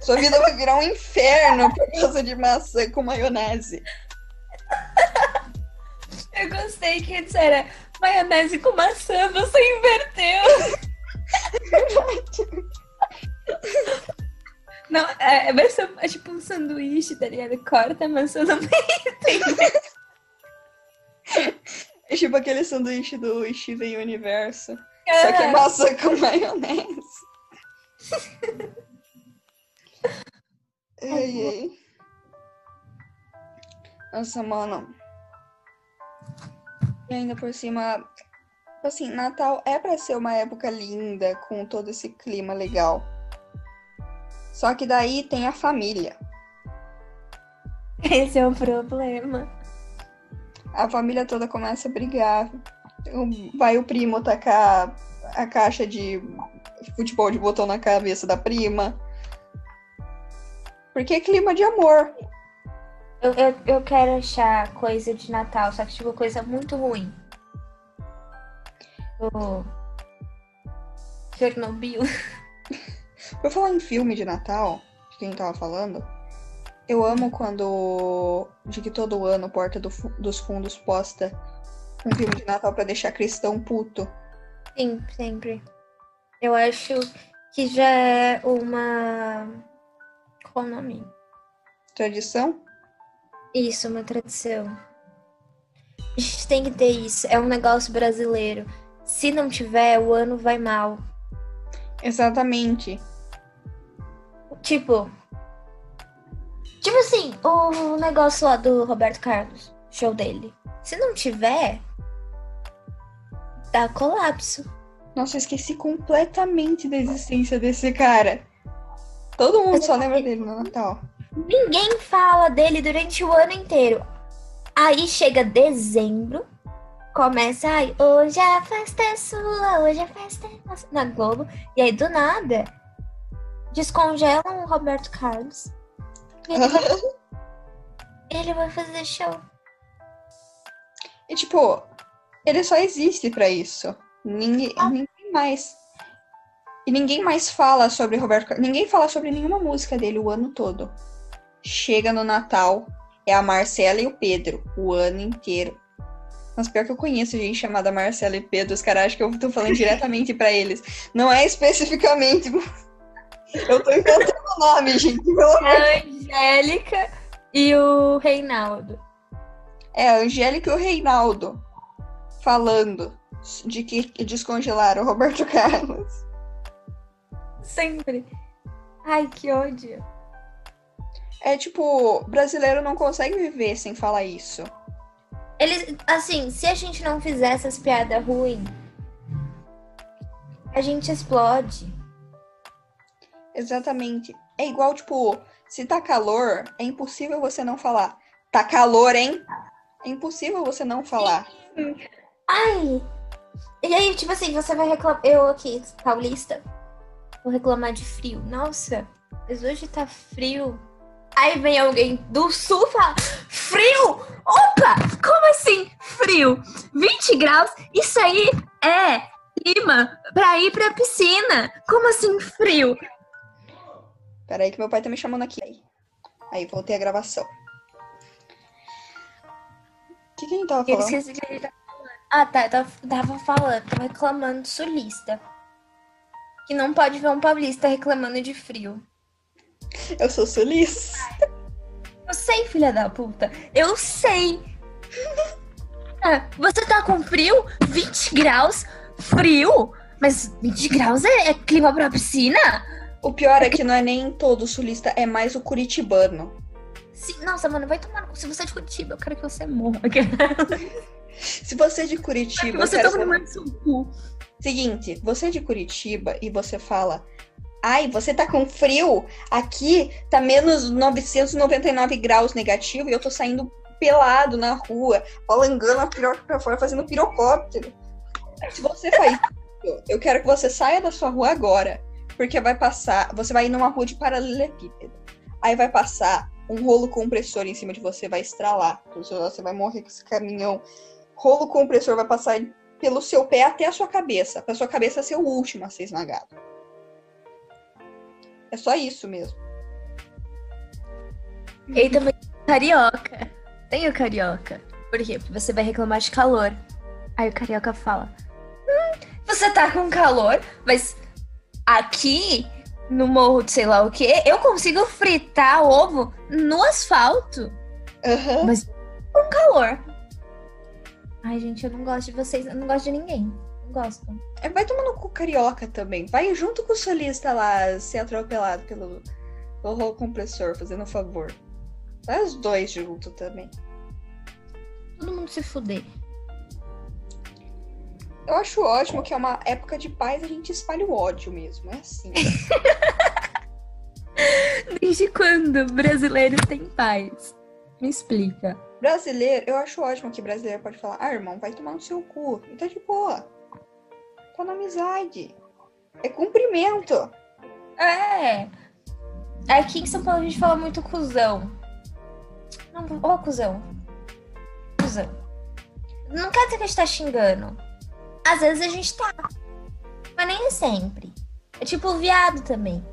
Sua vida vai virar um inferno por causa de maçã com maionese. Eu gostei que antes era maionese com maçã, você inverteu. Não, é, vai ser é tipo um sanduíche, tá ligado? Corta a maçã no meio. É tipo aquele sanduíche do Steven Universo. Só que é maçã com maionese. ai, ai. Nossa, mano. E ainda por cima, assim, Natal é pra ser uma época linda, com todo esse clima legal. Só que daí tem a família. Esse é o problema. A família toda começa a brigar. Vai o primo tacar a caixa de futebol de botão na cabeça da prima. Porque é clima de amor. Eu, eu, eu quero achar coisa de Natal, só que tipo coisa muito ruim. Do Chernobyl. Por falar em filme de Natal, de quem tava falando, eu amo quando de que todo ano Porta do dos Fundos posta um filme de Natal pra deixar cristão puto. Sim, sempre. Eu acho que já é uma. Qual o nome? Tradição? Isso, uma tradição. A gente tem que ter isso. É um negócio brasileiro. Se não tiver, o ano vai mal. Exatamente. Tipo. Tipo assim, o negócio lá do Roberto Carlos, show dele. Se não tiver, dá colapso. Nossa, eu esqueci completamente da existência desse cara. Todo mundo só lembra dele no Natal. Ninguém fala dele durante o ano inteiro. Aí chega dezembro, começa, ai, hoje a festa é sua, hoje a festa é nossa, na Globo. E aí, do nada, descongelam o Roberto Carlos. Ele vai, ele vai fazer show. E tipo, ele só existe pra isso. Ninguém, ninguém mais. E ninguém mais fala sobre Roberto Carlos. Ninguém fala sobre nenhuma música dele o ano todo. Chega no Natal, é a Marcela e o Pedro, o ano inteiro. Mas pior que eu conheço gente chamada Marcela e Pedro, os caras acham que eu tô falando diretamente pra eles. Não é especificamente. Eu tô inventando o nome, gente, pelo amor A Angélica e o Reinaldo. É, a Angélica e o Reinaldo falando de que descongelaram o Roberto Carlos. Sempre. Ai, que ódio. É tipo, brasileiro não consegue viver sem falar isso. Eles, assim, se a gente não fizer essas piadas ruins, a gente explode. Exatamente. É igual, tipo, se tá calor, é impossível você não falar. Tá calor, hein? É impossível você não falar. Ai! E aí, tipo assim, você vai reclamar. Eu aqui, paulista, vou reclamar de frio. Nossa, mas hoje tá frio. Aí vem alguém do sul e fala: Frio? Opa! Frio? 20 graus? Isso aí é clima pra ir pra piscina. Como assim frio? Peraí que meu pai tá me chamando aqui. Aí, voltei a gravação. O que, que a gente tava Eu falando? esqueci de ele tava falando. Ah, tá. Eu tava, tava falando, tava reclamando sulista. Que não pode ver um paulista reclamando de frio. Eu sou sulista. Eu sei, filha da puta. Eu sei. Ah, você tá com frio? 20 graus? Frio? Mas 20 graus é, é clima pra piscina? O pior é que não é nem todo sulista, é mais o curitibano. Sim, nossa, mano, vai tomar. Se você é de Curitiba, eu quero que você morra. Se você é de Curitiba, você toma no seu cu. Seguinte, você é de Curitiba e você fala: Ai, você tá com frio? Aqui tá menos 999 graus negativo e eu tô saindo pelado na rua, balangando a piroca pra fora, fazendo pirocóptero. Se você faz isso, eu quero que você saia da sua rua agora. Porque vai passar. Você vai ir numa rua de paralelepípedo. Aí vai passar um rolo compressor em cima de você, vai estralar. Você vai morrer com esse caminhão. Rolo compressor vai passar pelo seu pé até a sua cabeça, pra sua cabeça ser o último a ser esmagado. É só isso mesmo. E também carioca. Tem o carioca. Por quê? Porque você vai reclamar de calor. Aí o carioca fala: Hum, você tá com calor, mas aqui no morro de sei lá o quê, eu consigo fritar ovo no asfalto. Aham. Mas com calor. Ai, gente, eu não gosto de vocês, eu não gosto de ninguém. Não gosto. É, Vai tomando cu carioca também. Vai junto com o solista lá ser atropelado pelo, pelo compressor, fazendo um favor. Os dois junto também. Todo mundo se fuder. Eu acho ótimo que é uma época de paz a gente espalha o ódio mesmo. É assim. Desde quando brasileiros têm paz? Me explica. brasileiro, eu acho ótimo que brasileiro pode falar: Ah, irmão, vai tomar no seu cu. E tá de boa. Tá na amizade. É cumprimento. É. Aqui em São Paulo a gente fala muito cuzão. Não, ô cuzão. Cuzão. Não quer dizer que a gente tá xingando. Às vezes a gente tá. Mas nem sempre. É tipo viado também.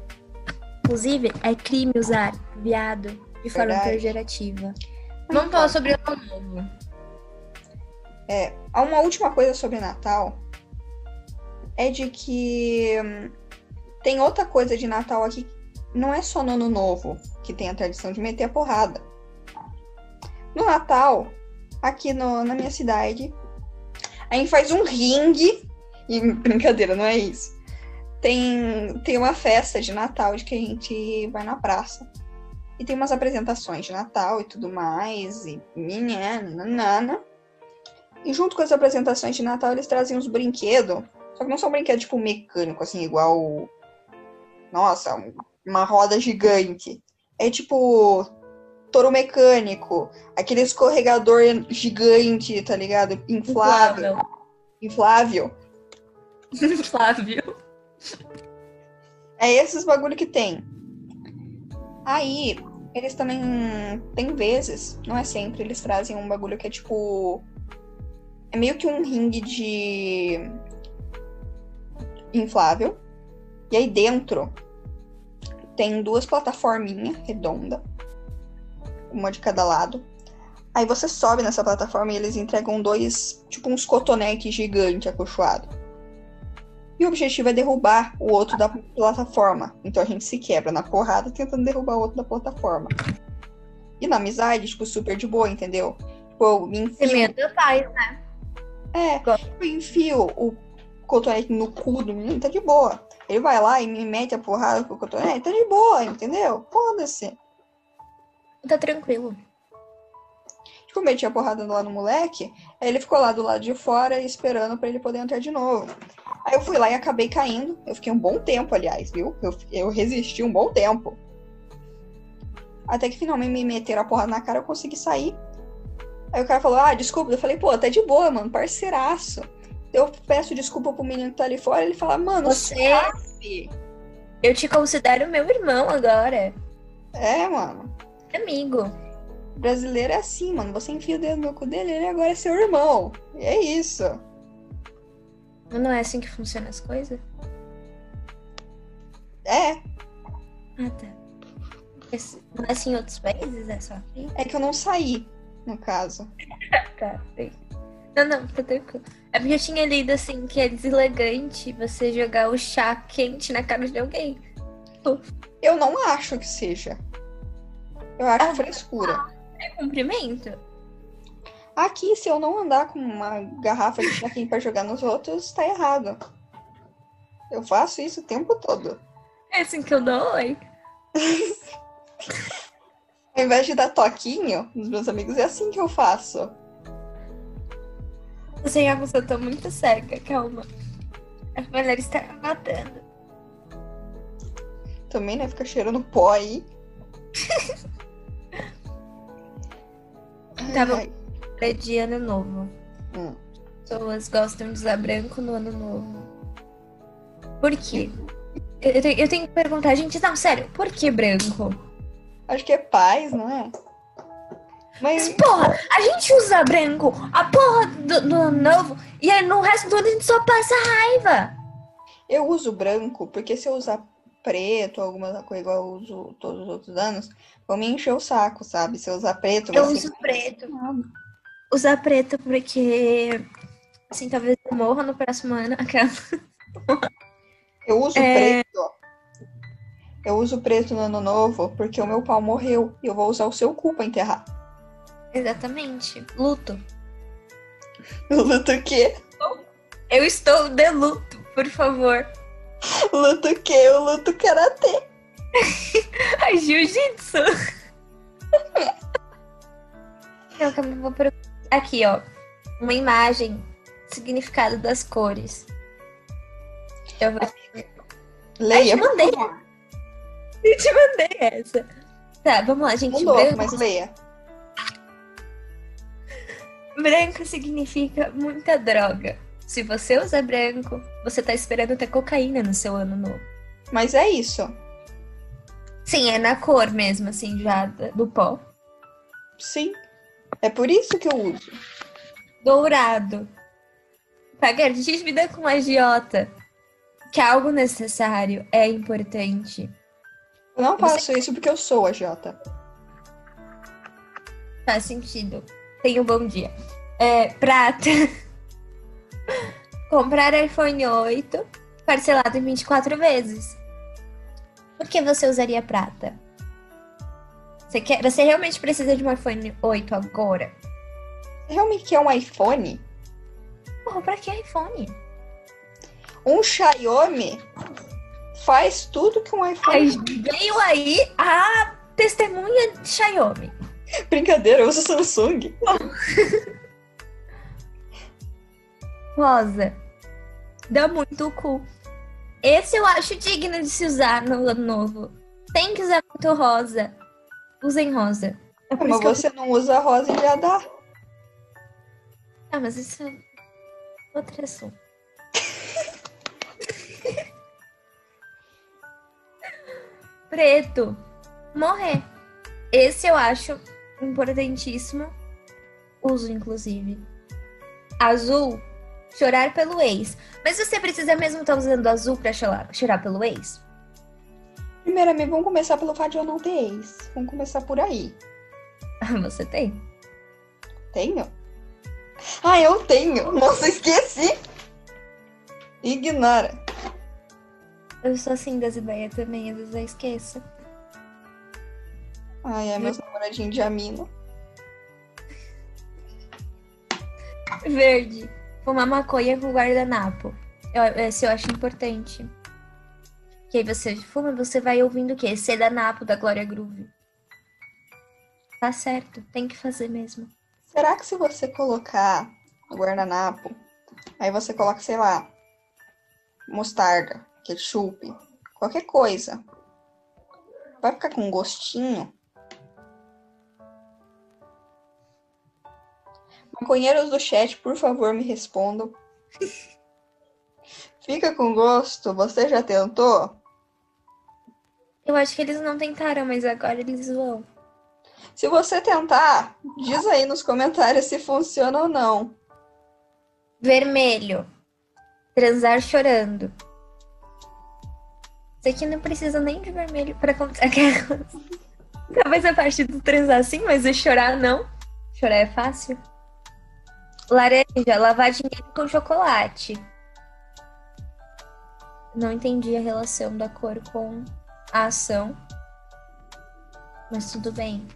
Inclusive, é crime usar viado de forma Verdade. pejorativa. Vamos falar sobre o ano novo. É, há uma última coisa sobre Natal é de que hum, tem outra coisa de Natal aqui. Não é só no Ano Novo que tem a tradição de meter a porrada. No Natal, aqui no- na minha cidade, a gente faz um ringue. E brincadeira, não é isso. Tem, tem uma festa de Natal de que a gente vai na praça. E tem umas apresentações de Natal e tudo mais. E nanana. E junto com as apresentações de Natal, eles trazem uns brinquedos. Só que não são brinquedos tipo mecânico, assim, igual. Nossa, um- uma roda gigante. É tipo. Touro mecânico. Aquele escorregador gigante, tá ligado? Inflável. Inflável. Flávio. É esses bagulho que tem. Aí, eles também. Tem vezes, não é sempre, eles trazem um bagulho que é tipo. É meio que um ringue de. inflável. E aí dentro tem duas plataforminhas redondas. Uma de cada lado. Aí você sobe nessa plataforma e eles entregam dois. Tipo uns cotonetes gigantes acolchoados. E o objetivo é derrubar o outro da plataforma. Então a gente se quebra na porrada tentando derrubar o outro da plataforma. E na amizade, tipo, super de boa, entendeu? Tipo, me enfio, da paz, né? é, eu enfio o cotonete no cu do menino, tá de boa. Ele vai lá e me mete a porrada com o cotonete, tá de boa, entendeu? Foda-se. Tá tranquilo. Tipo, eu meti a porrada lá no moleque, aí ele ficou lá do lado de fora esperando pra ele poder entrar de novo. Aí eu fui lá e acabei caindo. Eu fiquei um bom tempo, aliás, viu? Eu, eu resisti um bom tempo. Até que finalmente me meteram a porrada na cara, eu consegui sair. Aí o cara falou, ah, desculpa. Eu falei, pô, tá de boa, mano, parceiraço. Eu peço desculpa pro menino que tá ali fora, ele fala, mano, Você, suave. eu te considero meu irmão agora. É, mano. Amigo. Brasileiro é assim, mano. Você enfia o dedo no cu dele, ele agora é seu irmão. E é isso. Não é assim que funcionam as coisas? É, Ah, tá. Esse- Não é assim em outros países? É só aqui? é que eu não saí, no caso. Tá. Não, não, tá tranquilo. É porque eu tinha lido assim que é deselegante você jogar o chá quente na cara de alguém. Eu não acho que seja. Eu acho Ah. frescura. É cumprimento? Aqui, se eu não andar com uma garrafa de chá quente pra jogar nos outros, tá errado. Eu faço isso o tempo todo. É assim que eu dou oi. Ao invés de dar toquinho nos meus amigos, é assim que eu faço. Assim, a pessoa tá muito cega, calma. A mulher está me matando. Também, né? Fica cheirando pó aí. Bom. Ai, de ano novo. hum. Pessoas gostam de usar branco no ano novo. Por quê? Eu, eu tenho, eu tenho que perguntar, gente, não, sério, por que branco? Acho que é paz, não é? Mas, Mas porra, a gente usa branco a porra do, do ano novo e aí no resto do ano a gente só passa raiva. eu uso branco, porque se eu usar preto, alguma coisa igual eu uso todos os outros anos, vão me encher o saco, sabe? Se eu usar preto, Eu uso preto. Usar preto porque, assim, talvez eu morra no próximo ano. Aquela. Eu uso É. preto. Eu uso preto no ano novo porque o meu pau morreu e eu vou usar o seu cu pra enterrar. Exatamente. Luto. Luto o quê? Eu estou de luto, por favor. Luto o quê? Eu luto karatê. Ai, jiu-jitsu. Eu acabei- vou pro- Aqui, ó. Uma imagem. Significado das cores. Eu vou Leia. Ai, te mandei. Eu te mandei essa. Tá, vamos lá, gente. Mudou, branco, mas leia. branco significa muita droga. Se você usa branco, você tá esperando ter cocaína no seu ano novo. Mas é isso. Sim, é na cor mesmo, assim, já do pó. Sim. É por isso que eu uso. Dourado. Pagar dívida com agiota. Que é algo necessário, é importante. Eu não faço isso porque eu sou a Jota. Faz sentido. Tenha um bom dia. É, prata. Comprar iPhone 8 parcelado em 24 vezes. Por que você usaria prata? Você, quer, você realmente precisa de um iPhone 8 agora? Você realmente quer um iPhone? Porra, pra que iPhone? Um Xiaomi faz tudo que um iPhone. Aí veio aí a testemunha de Xiaomi. Brincadeira, eu uso Samsung. Rosa. Dá muito cu. Esse eu acho digno de se usar no ano novo. Tem que usar muito rosa. Usem rosa. É Mas que eu- você não usa rosa e já dá. Ah, mas isso é outro assunto. Preto. Morrer. Esse eu acho importantíssimo. Uso, inclusive. Azul. Chorar pelo ex. Mas você precisa mesmo estar usando azul pra chorar, chorar pelo ex? Primeiramente, vamos começar pelo fato de eu não ter ex. Vamos começar por aí. Você tem? Tenho? Ah, eu tenho! Nossa, esqueci! Ignora. Eu sou assim das ideias também, às vezes eu esqueço. Ai, é meus namoradinhos de amino. Verde. Fumar maconha com guardanapo. Eu, esse eu acho importante. Que aí você fuma, você vai ouvindo o quê? Seda Napo da Glória Groove. Tá certo, tem que fazer mesmo. Será que se você colocar no guardanapo, aí você coloca, sei lá, mostarda, ketchup, qualquer coisa, vai ficar com um gostinho? Maconheiros do chat, por favor, me respondam. Fica com gosto? Você já tentou? Eu acho que eles não tentaram, mas agora eles vão. Se você tentar, diz aí nos comentários se funciona ou não. Vermelho. Transar chorando. Isso aqui não precisa nem de vermelho pra contar aquela. Talvez a parte do transar sim, mas o chorar não. Chorar é fácil. Laranja, lavar dinheiro com chocolate. Não entendi a relação da cor com a ação. Mas tudo bem.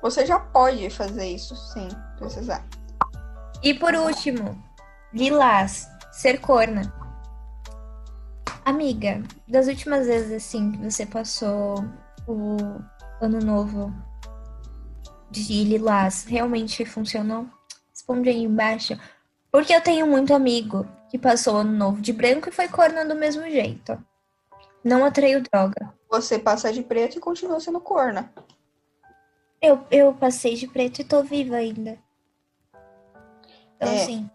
Você já pode fazer isso sem precisar. E por último, lilás, ser corna. Amiga, das últimas vezes assim que você passou o ano novo de lilás, realmente funcionou? Responde aí embaixo. Porque eu tenho muito amigo que passou ano novo de branco e foi corna do mesmo jeito. Não atraiu droga. Você passa de preto e continua sendo corna. Eu, eu passei de preto e tô viva ainda. Então, É. assim,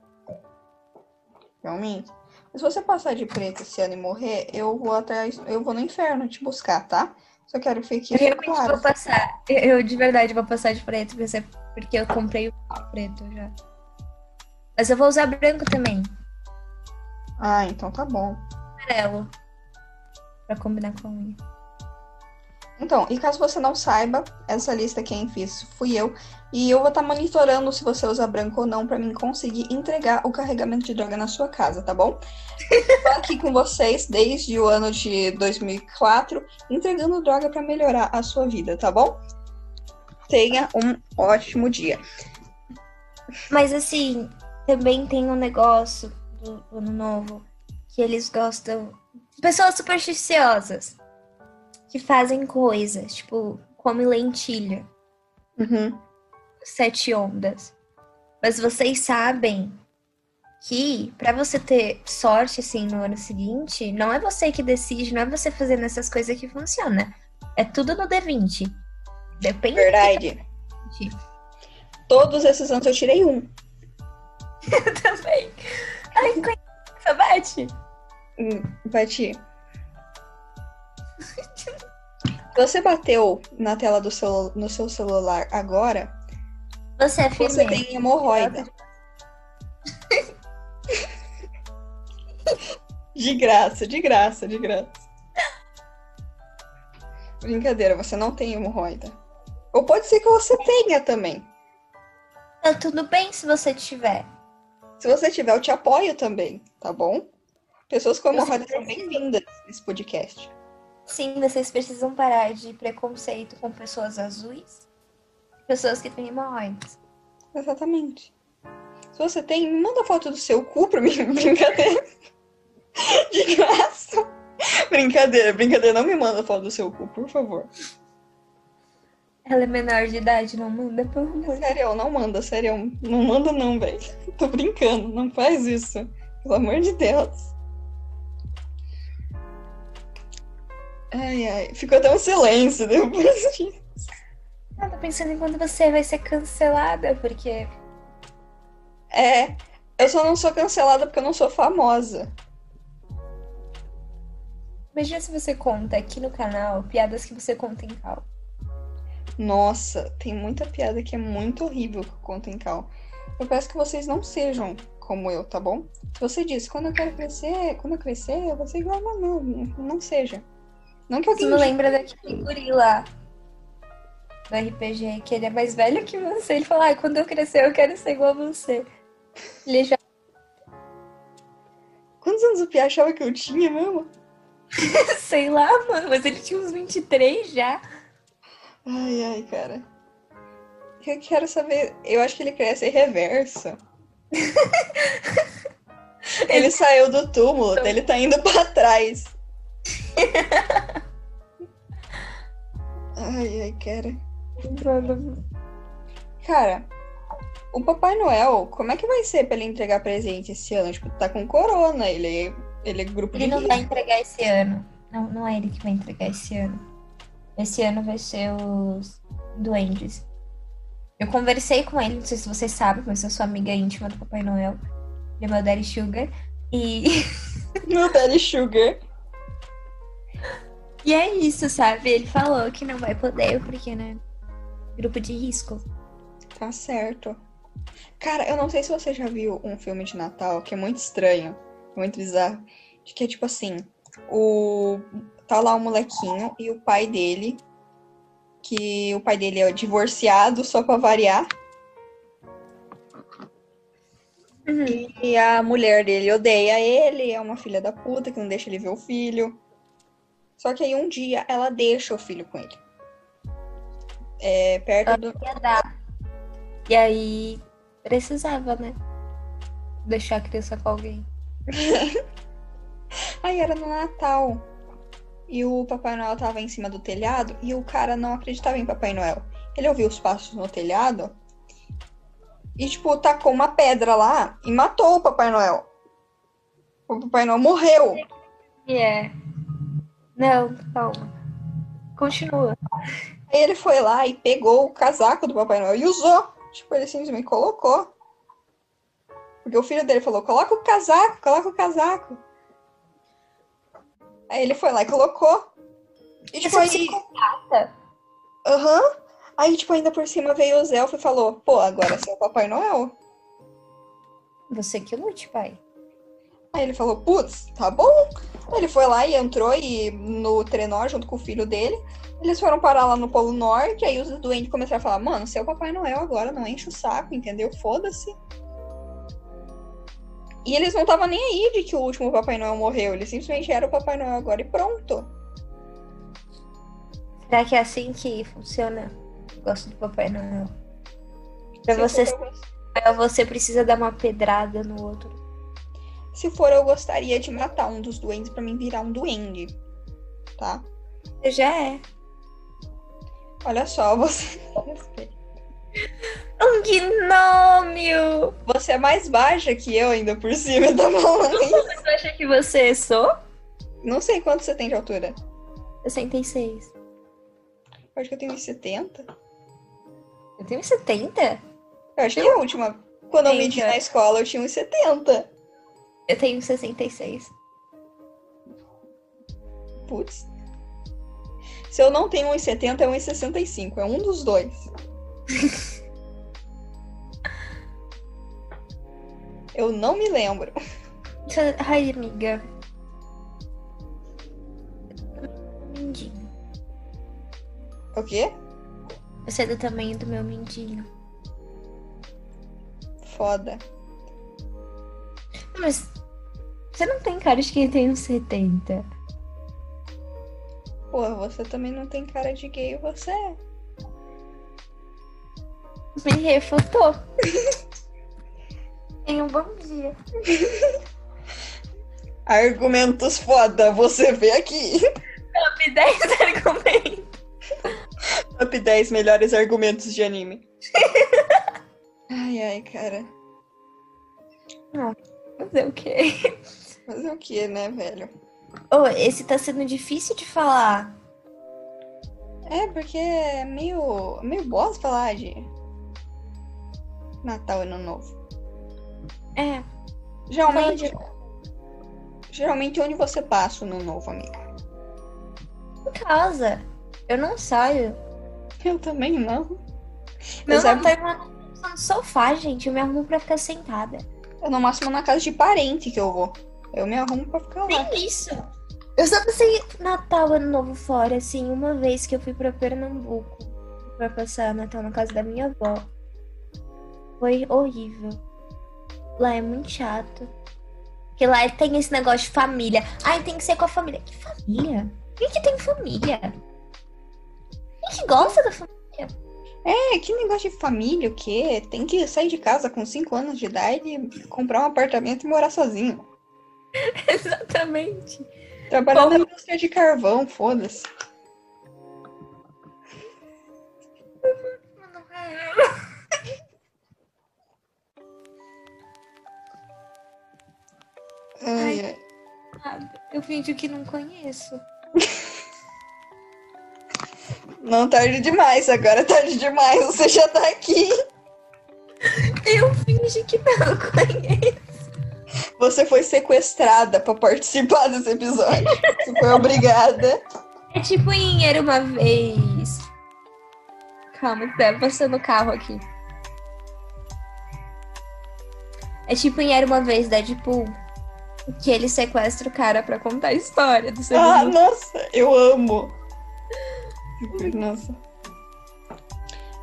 Realmente. Mas se você passar de preto esse ano e morrer, eu vou até. Eu vou no inferno te buscar, tá? Só quero que fique eu realmente claro. vou passar. Eu, de verdade vou passar de preto, porque porque eu comprei o preto já. Mas eu vou usar branco também, Ah, então tá bom. amarelo. Pra combinar com a unha. Então, e caso você não saiba, essa lista quem fez fui eu. E eu vou estar monitorando se você usa branco ou não pra mim conseguir entregar o carregamento de droga na sua casa, tá bom? Tô aqui com vocês desde o ano de 2004, entregando droga pra melhorar a sua vida, tá bom? Tenha um ótimo dia. Mas assim, também tem um negócio do ano novo que eles gostam. Pessoas supersticiosas que fazem coisas, tipo, come lentilha. Uhum. sete ondas. Mas vocês sabem que para você ter sorte assim no ano seguinte, não é você que decide, não é você fazendo essas coisas que funciona. É tudo no D20. Depende Verdade. do D20 Todos esses anos eu tirei um. também. Ai, coisa, bate. Bati. Você bateu na tela do seu, no seu celular agora, Você é você firme. tem hemorroida. De graça, de graça, de graça. Brincadeira, você não tem hemorroida. Ou pode ser que você tenha também. Tá tudo bem se você tiver. Se você tiver, eu te apoio também, tá bom? Pessoas com hemorroida são bem-vindas nesse podcast. Sim, vocês precisam parar de preconceito com pessoas azuis, pessoas que têm hemorroidas. Exatamente. Se você tem, me manda foto do seu cu pra mim. Brincadeira. De graça. Brincadeira, brincadeira. Não me manda foto do seu cu, por favor. Ela é menor de idade, não manda, pelo amor. Sério, não manda, sério. Não manda não, velho. Tô brincando, não faz isso. Pelo amor de Deus. Ai, ai. Ficou até um silêncio depois disso. Eu tô pensando em quando você vai ser cancelada, porque. É, eu só não sou cancelada porque eu não sou famosa. Imagina se você conta aqui no canal piadas que você conta em cal. Nossa, tem muita piada que é muito horrível que eu conto em cal. Eu peço que vocês não sejam como eu, tá bom? Você disse, quando eu quero crescer, quando eu crescer, eu vou ser igual, mas não, não seja. Não que Você alguém me lembra daquele guri lá do RPG, que ele é mais velho que você. Ele fala, ah, quando eu crescer eu quero ser igual a você. Ele já. Quantos anos o Pia achava que eu tinha mesmo? Sei lá, mano, mas ele tinha uns 23 já. Ai, ai, cara. Eu quero saber. Eu acho que ele queria ser reverso. ele saiu do túmulo, ele tá indo pra trás. ai, ai, cara. Cara, o Papai Noel, como é que vai ser pra ele entregar presente esse ano? Tipo, tá com corona, ele, ele é grupo Ele de não risco. vai entregar esse ano. Não, não é ele que vai entregar esse ano. Esse ano vai ser os duendes. Eu conversei com ele, não sei se vocês sabem, mas eu sou amiga íntima do Papai Noel. Ele é meu Daddy Sugar. E, Meu Daddy Sugar. E é isso, sabe? Ele falou que não vai poder, porque, né? Grupo de risco. Tá certo. Cara, eu não sei se você já viu um filme de Natal que é muito estranho, muito bizarro. Que é tipo assim, o tá lá o molequinho e o pai dele, que o pai dele é divorciado, só pra variar. E a mulher dele odeia ele, é uma filha da puta que não deixa ele ver o filho. Só que aí um dia ela deixa o filho com ele. É, perto do. Ia dar. E aí, precisava, né? Deixar a criança com alguém. Aí era no Natal. E o Papai Noel tava em cima do telhado e o cara não acreditava em Papai Noel. Ele ouviu os passos no telhado e, tipo, tacou uma pedra lá e matou o Papai Noel. O Papai Noel morreu. E é. Não, calma. Continua. Aí ele foi lá e pegou o casaco do Papai Noel e usou. Tipo, ele simplesmente colocou. Porque o filho dele falou: coloca o casaco, coloca o casaco. Aí ele foi lá e colocou. E tipo, Esse é aí. Aham. Aí, tipo, ainda por cima veio o Zelfo e falou: pô, agora você é o Papai Noel. Você que lute, pai. Aí ele falou: putz, tá bom. Ele foi lá e entrou e no trenó junto com o filho dele. Eles foram parar lá no Polo Norte. Aí os doentes começaram a falar: mano, é o Papai Noel agora, não enche o saco, entendeu? Foda-se. E eles não estavam nem aí de que o último Papai Noel morreu. Ele simplesmente era o Papai Noel agora e pronto. Será que é assim que funciona? Eu gosto do Papai Noel. Pra Se você, você precisa dar uma pedrada no outro. Se for, eu gostaria de matar um dos duendes pra mim virar um duende. Tá? Você já é. Olha só, você. Um gnômio! Você é mais baixa que eu ainda por cima, tá bom? Você acha que você sou? Não sei quanto você tem de altura. 66. Eu acho que eu tenho uns 70. Eu tenho 70? Eu acho que a última. Quando eu Eita. medi na escola, eu tinha uns 70. Eu tenho 66. Putz. Se eu não tenho 1,70, é 1,65. É um dos dois. eu não me lembro. Ai, amiga. Mindinho. O quê? Você é do tamanho do meu mindinho. Foda. Mas você não tem cara de quem tem uns 70. Porra, você também não tem cara de gay, você é. Me refutou. Tenha um bom dia. Argumentos foda, você vê aqui. Top 10 argumentos. Top 10 melhores argumentos de anime. ai, ai, cara. Fazer o quê? Fazer o que, né, velho? Oh, esse tá sendo difícil de falar. É, porque é meio, meio bosta falar de Natal e Ano Novo. É. Geralmente, geralmente onde você passa o Ano Novo, amiga? Em casa. Eu não saio. Eu também não. Meu. Natal é no sofá, gente. Eu me arrumo pra ficar sentada. Eu no máximo na casa de parente que eu vou. Eu me arrumo pra ficar lá. Nem isso. Eu só passei Natal, Ano Novo fora, assim, uma vez que eu fui pra Pernambuco pra passar Natal na casa da minha avó. Foi horrível. Lá é muito chato. Porque lá tem esse negócio de família. Ai, tem que ser com a família. Que família? Quem que tem família? Quem que gosta da família? É, que negócio de família, o quê? Tem que sair de casa com 5 anos de idade, comprar um apartamento e morar sozinho. Exatamente. Trabalhar Bom. na indústria de carvão, foda-se. Ai, ai. Eu fingi que não conheço. Não tarde demais, agora é tarde demais, você já tá aqui. Eu fingi que não conheço. Você foi sequestrada pra participar desse episódio. Você foi obrigada. É tipo em Era Uma Vez. Calma, que tá passando o carro aqui. É tipo em Era Uma Vez, Deadpool. Que ele sequestra o cara pra contar a história do segundo. Ah, nossa, eu amo. Nossa.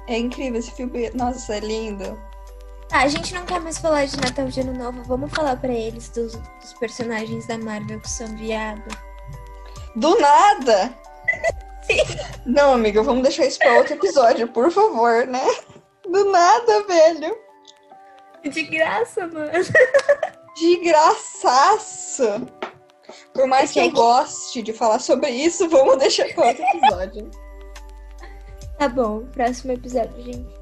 É incrível esse filme. Nossa, é lindo. Tá, a gente não quer mais falar de Natal de Ano Novo. Vamos falar pra eles dos, dos personagens da Marvel que são viado. Do nada! Não, amiga, vamos deixar isso pra outro episódio, por favor, né? Do nada, velho. De graça, mano. De graçaço. Por mais que eu goste de falar sobre isso, vamos deixar para outro episódio. Tá bom, próximo episódio, gente.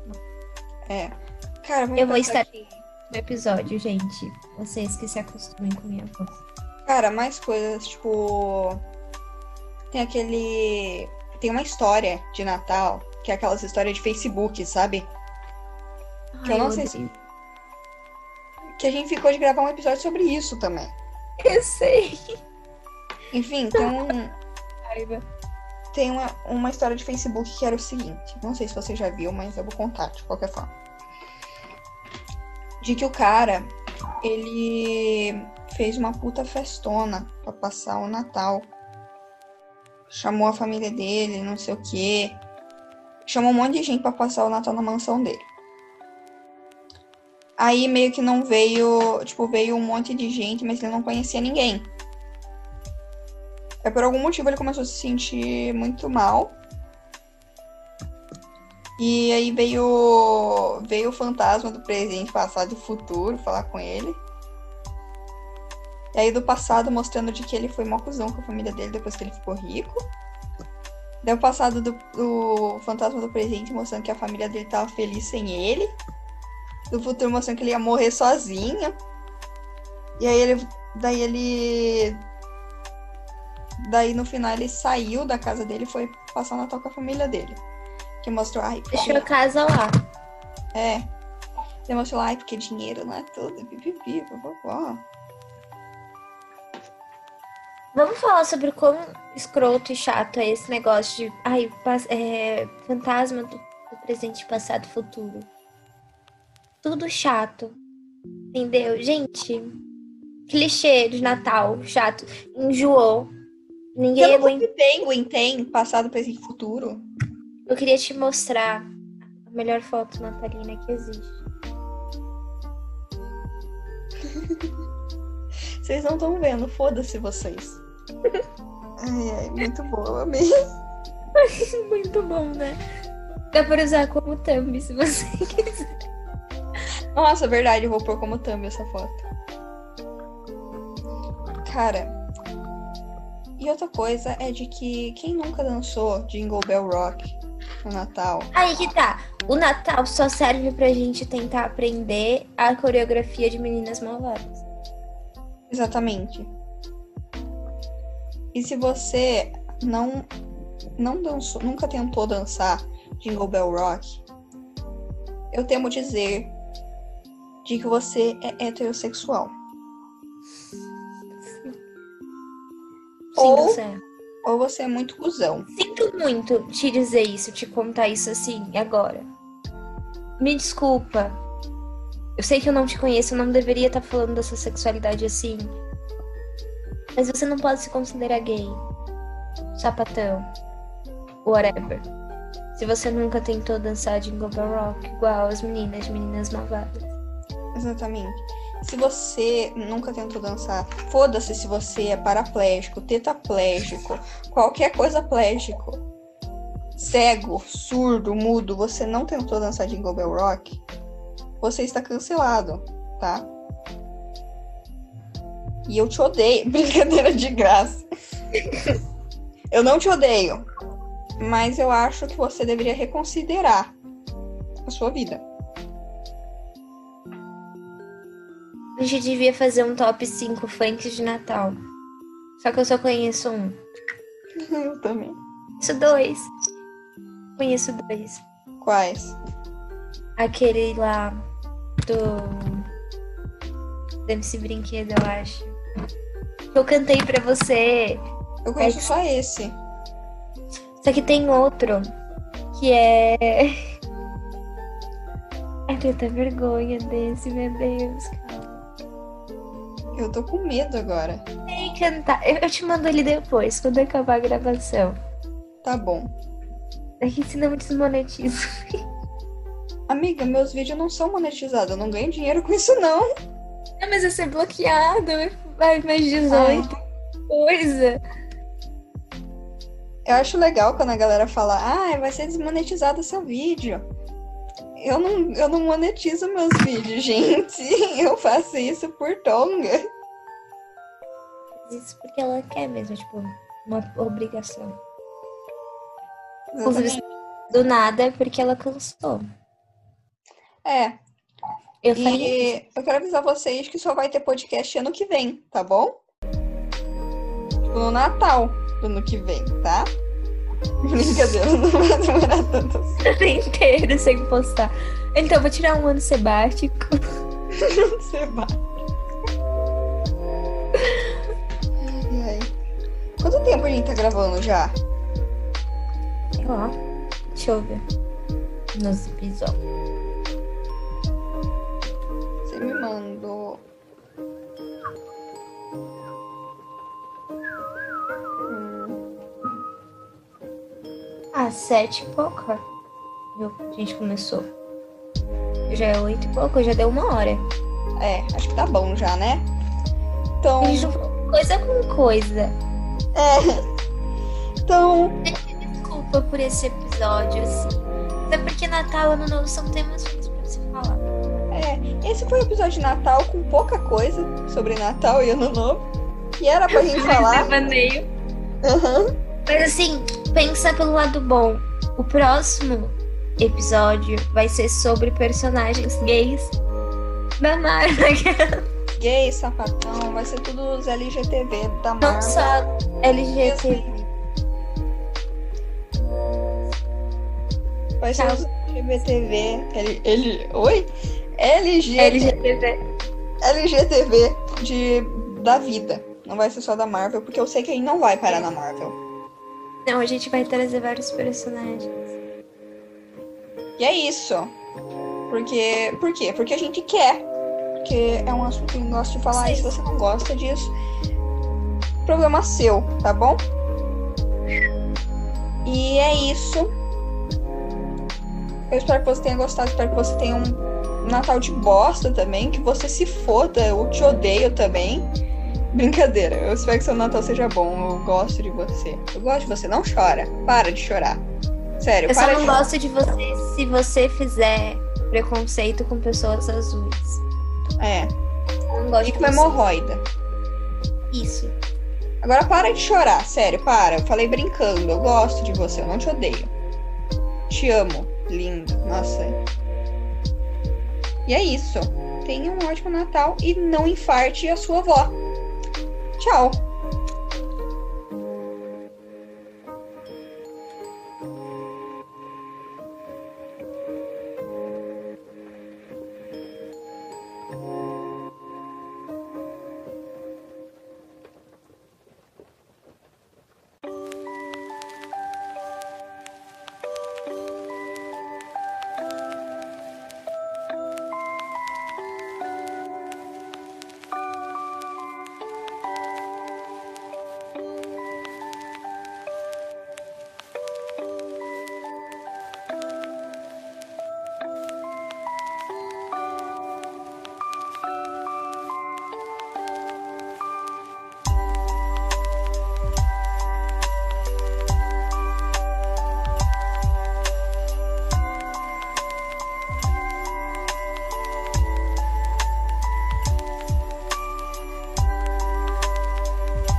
É. Cara, Eu vou estar no episódio, gente. Vocês que se acostumem com minha voz. Cara, mais coisas, tipo. Tem aquele. Tem uma história de Natal, que é aquelas histórias de Facebook, sabe? Que eu não sei se- odeio. Que a gente ficou de gravar um episódio sobre isso também. Eu sei. Enfim, tem, um, Raiva. tem uma, uma história de Facebook que era o seguinte. Não sei se você já viu, mas eu vou contar de qualquer forma. De que o cara, ele fez uma puta festona pra passar o Natal. Chamou a família dele, não sei o quê. Chamou um monte de gente pra passar o Natal na mansão dele. Aí meio que não veio, tipo, veio um monte de gente, mas ele não conhecia ninguém. Aí por algum motivo ele começou a se sentir muito mal. E aí veio veio o fantasma do presente, passado e futuro falar com ele. E aí do passado mostrando de que ele foi mó cuzão com a família dele depois que ele ficou rico. Daí o passado do, do fantasma do presente mostrando que a família dele tava feliz sem ele. Do futuro mostrando que ele ia morrer sozinho. E aí ele. Daí ele. Daí no final ele saiu da casa dele e foi passar o Natal com a família dele. Que mostrou, ai, Deixou a casa lá. é. Ele mostrou, ai, porque dinheiro não é tudo, pipipi, vovó. Vamos falar sobre como escroto e chato é esse negócio de ai, é, fantasma do, do presente, passado e futuro. Tudo chato. Entendeu? Gente, clichê de Natal, chato. Enjoou. Ninguém Pelo aguenta. que tem, Gwen tem, passado, presente e futuro. Eu queria te mostrar a melhor foto natalina que existe. Vocês não estão vendo, foda-se vocês. Ai, ai, muito boa, eu amei. Muito bom, né? Dá pra usar como thumb se você quiser. Nossa, verdade, eu vou pôr como thumb essa foto. Cara, e outra coisa é de que quem nunca dançou Jingle Bell Rock no Natal? Aí que tá. O Natal só serve pra gente tentar aprender a coreografia de Meninas Malvadas. Exatamente. E se você não não dançou, nunca tentou dançar Jingle Bell Rock, eu temo dizer de que você é heterossexual. Sim, Ou- você é. Ou você é muito cuzão. Sinto muito te dizer isso, te contar isso assim, agora. Me desculpa. Eu sei que eu não te conheço, eu não deveria estar falando da sua sexualidade assim. Mas você não pode se considerar gay. Sapatão. Whatever. Se você nunca tentou dançar Jingle Bell Rock igual as meninas, meninas malvadas. Exatamente. Se você nunca tentou dançar, foda-se se você é paraplégico, tetraplégico, qualquer coisa plégico. Cego, surdo, mudo, você não tentou dançar Jingle Bell Rock, você está cancelado, tá? E eu te odeio. Brincadeira de graça. eu não te odeio. Mas eu acho que você deveria reconsiderar a sua vida. A gente devia fazer um top 5 funks de Natal. Só que eu só conheço um. Eu também. Conheço dois. Conheço dois. Quais? Aquele lá do. do MC Brinquedo, eu acho. Eu cantei pra você. Eu conheço só esse. Só que tem outro que é. Ai, tenho até vergonha desse, meu Deus. Eu tô com medo agora. Sei cantar. Eu, eu te mando ele depois, quando acabar a gravação. Tá bom. É que senão eu desmonetizo. Amiga, meus vídeos não são monetizados. Eu não ganho dinheiro com isso, não. Não, mas vai ser bloqueado. Vai mais 18. Coisa. Eu acho legal quando a galera fala, ah, vai ser desmonetizado seu vídeo. Eu não, eu não monetizo meus vídeos, gente. Eu faço isso por tonga. Isso porque ela quer mesmo, tipo, uma obrigação. Inclusive, do nada é porque ela cansou. É, Eu e eu quero avisar vocês que só vai ter podcast ano que vem, tá bom? Tipo, no Natal do ano que vem, tá? Brincadeira, não vai demorar tanto assim. o ano inteiro sem postar. Então, vou tirar um ano. Ai, ai. Quanto tempo a gente tá gravando já? Lá. Deixa eu ver. Nos episódios. Você me mandou. Ah, sete e pouco. Viu? A gente começou. Já é oito e pouco, já deu uma hora. é, acho que tá bom já, né? Então. Coisa com coisa. É. Então. Desculpa por esse episódio, assim. Até porque Natal e Ano Novo são temas feitos pra se falar. É, esse foi o episódio de Natal com pouca coisa sobre Natal e Ano Novo. E era pra gente falar. Devaneio. Aham. Mas assim, pensa pelo lado bom. O próximo episódio vai ser sobre personagens gays da Marvel. Gay, sapatão, vai ser tudo os LGTV da Não Marvel. só LGBT. Vai ser Tchau. os LGBTV. L, L, oi? LG, LGBT. LGTV de, da vida. Não vai ser só da Marvel, porque eu sei que aí não vai parar na Marvel. Não, a gente vai trazer vários personagens. E é isso. Porque. Por quê? Porque a gente quer. Porque é um assunto que eu gosto de falar. E se você não gosta disso, problema seu, tá bom? E é isso. Eu espero que você tenha gostado, espero que você tenha um Natal de bosta também, que você se foda, eu te odeio também. Brincadeira, eu espero que seu Natal seja bom, eu gosto de você. Eu gosto de você, não chora, para de chorar. Sério, Eu só não de gosto de você se você fizer preconceito com pessoas azuis. É, Eu não gosto e com hemorroida. Isso. Agora para de chorar, sério, para. Eu falei brincando, eu gosto de você, eu não te odeio. Te amo, lindo. Nossa. E é isso. Tenha um ótimo Natal e não infarte a sua avó. Tchau.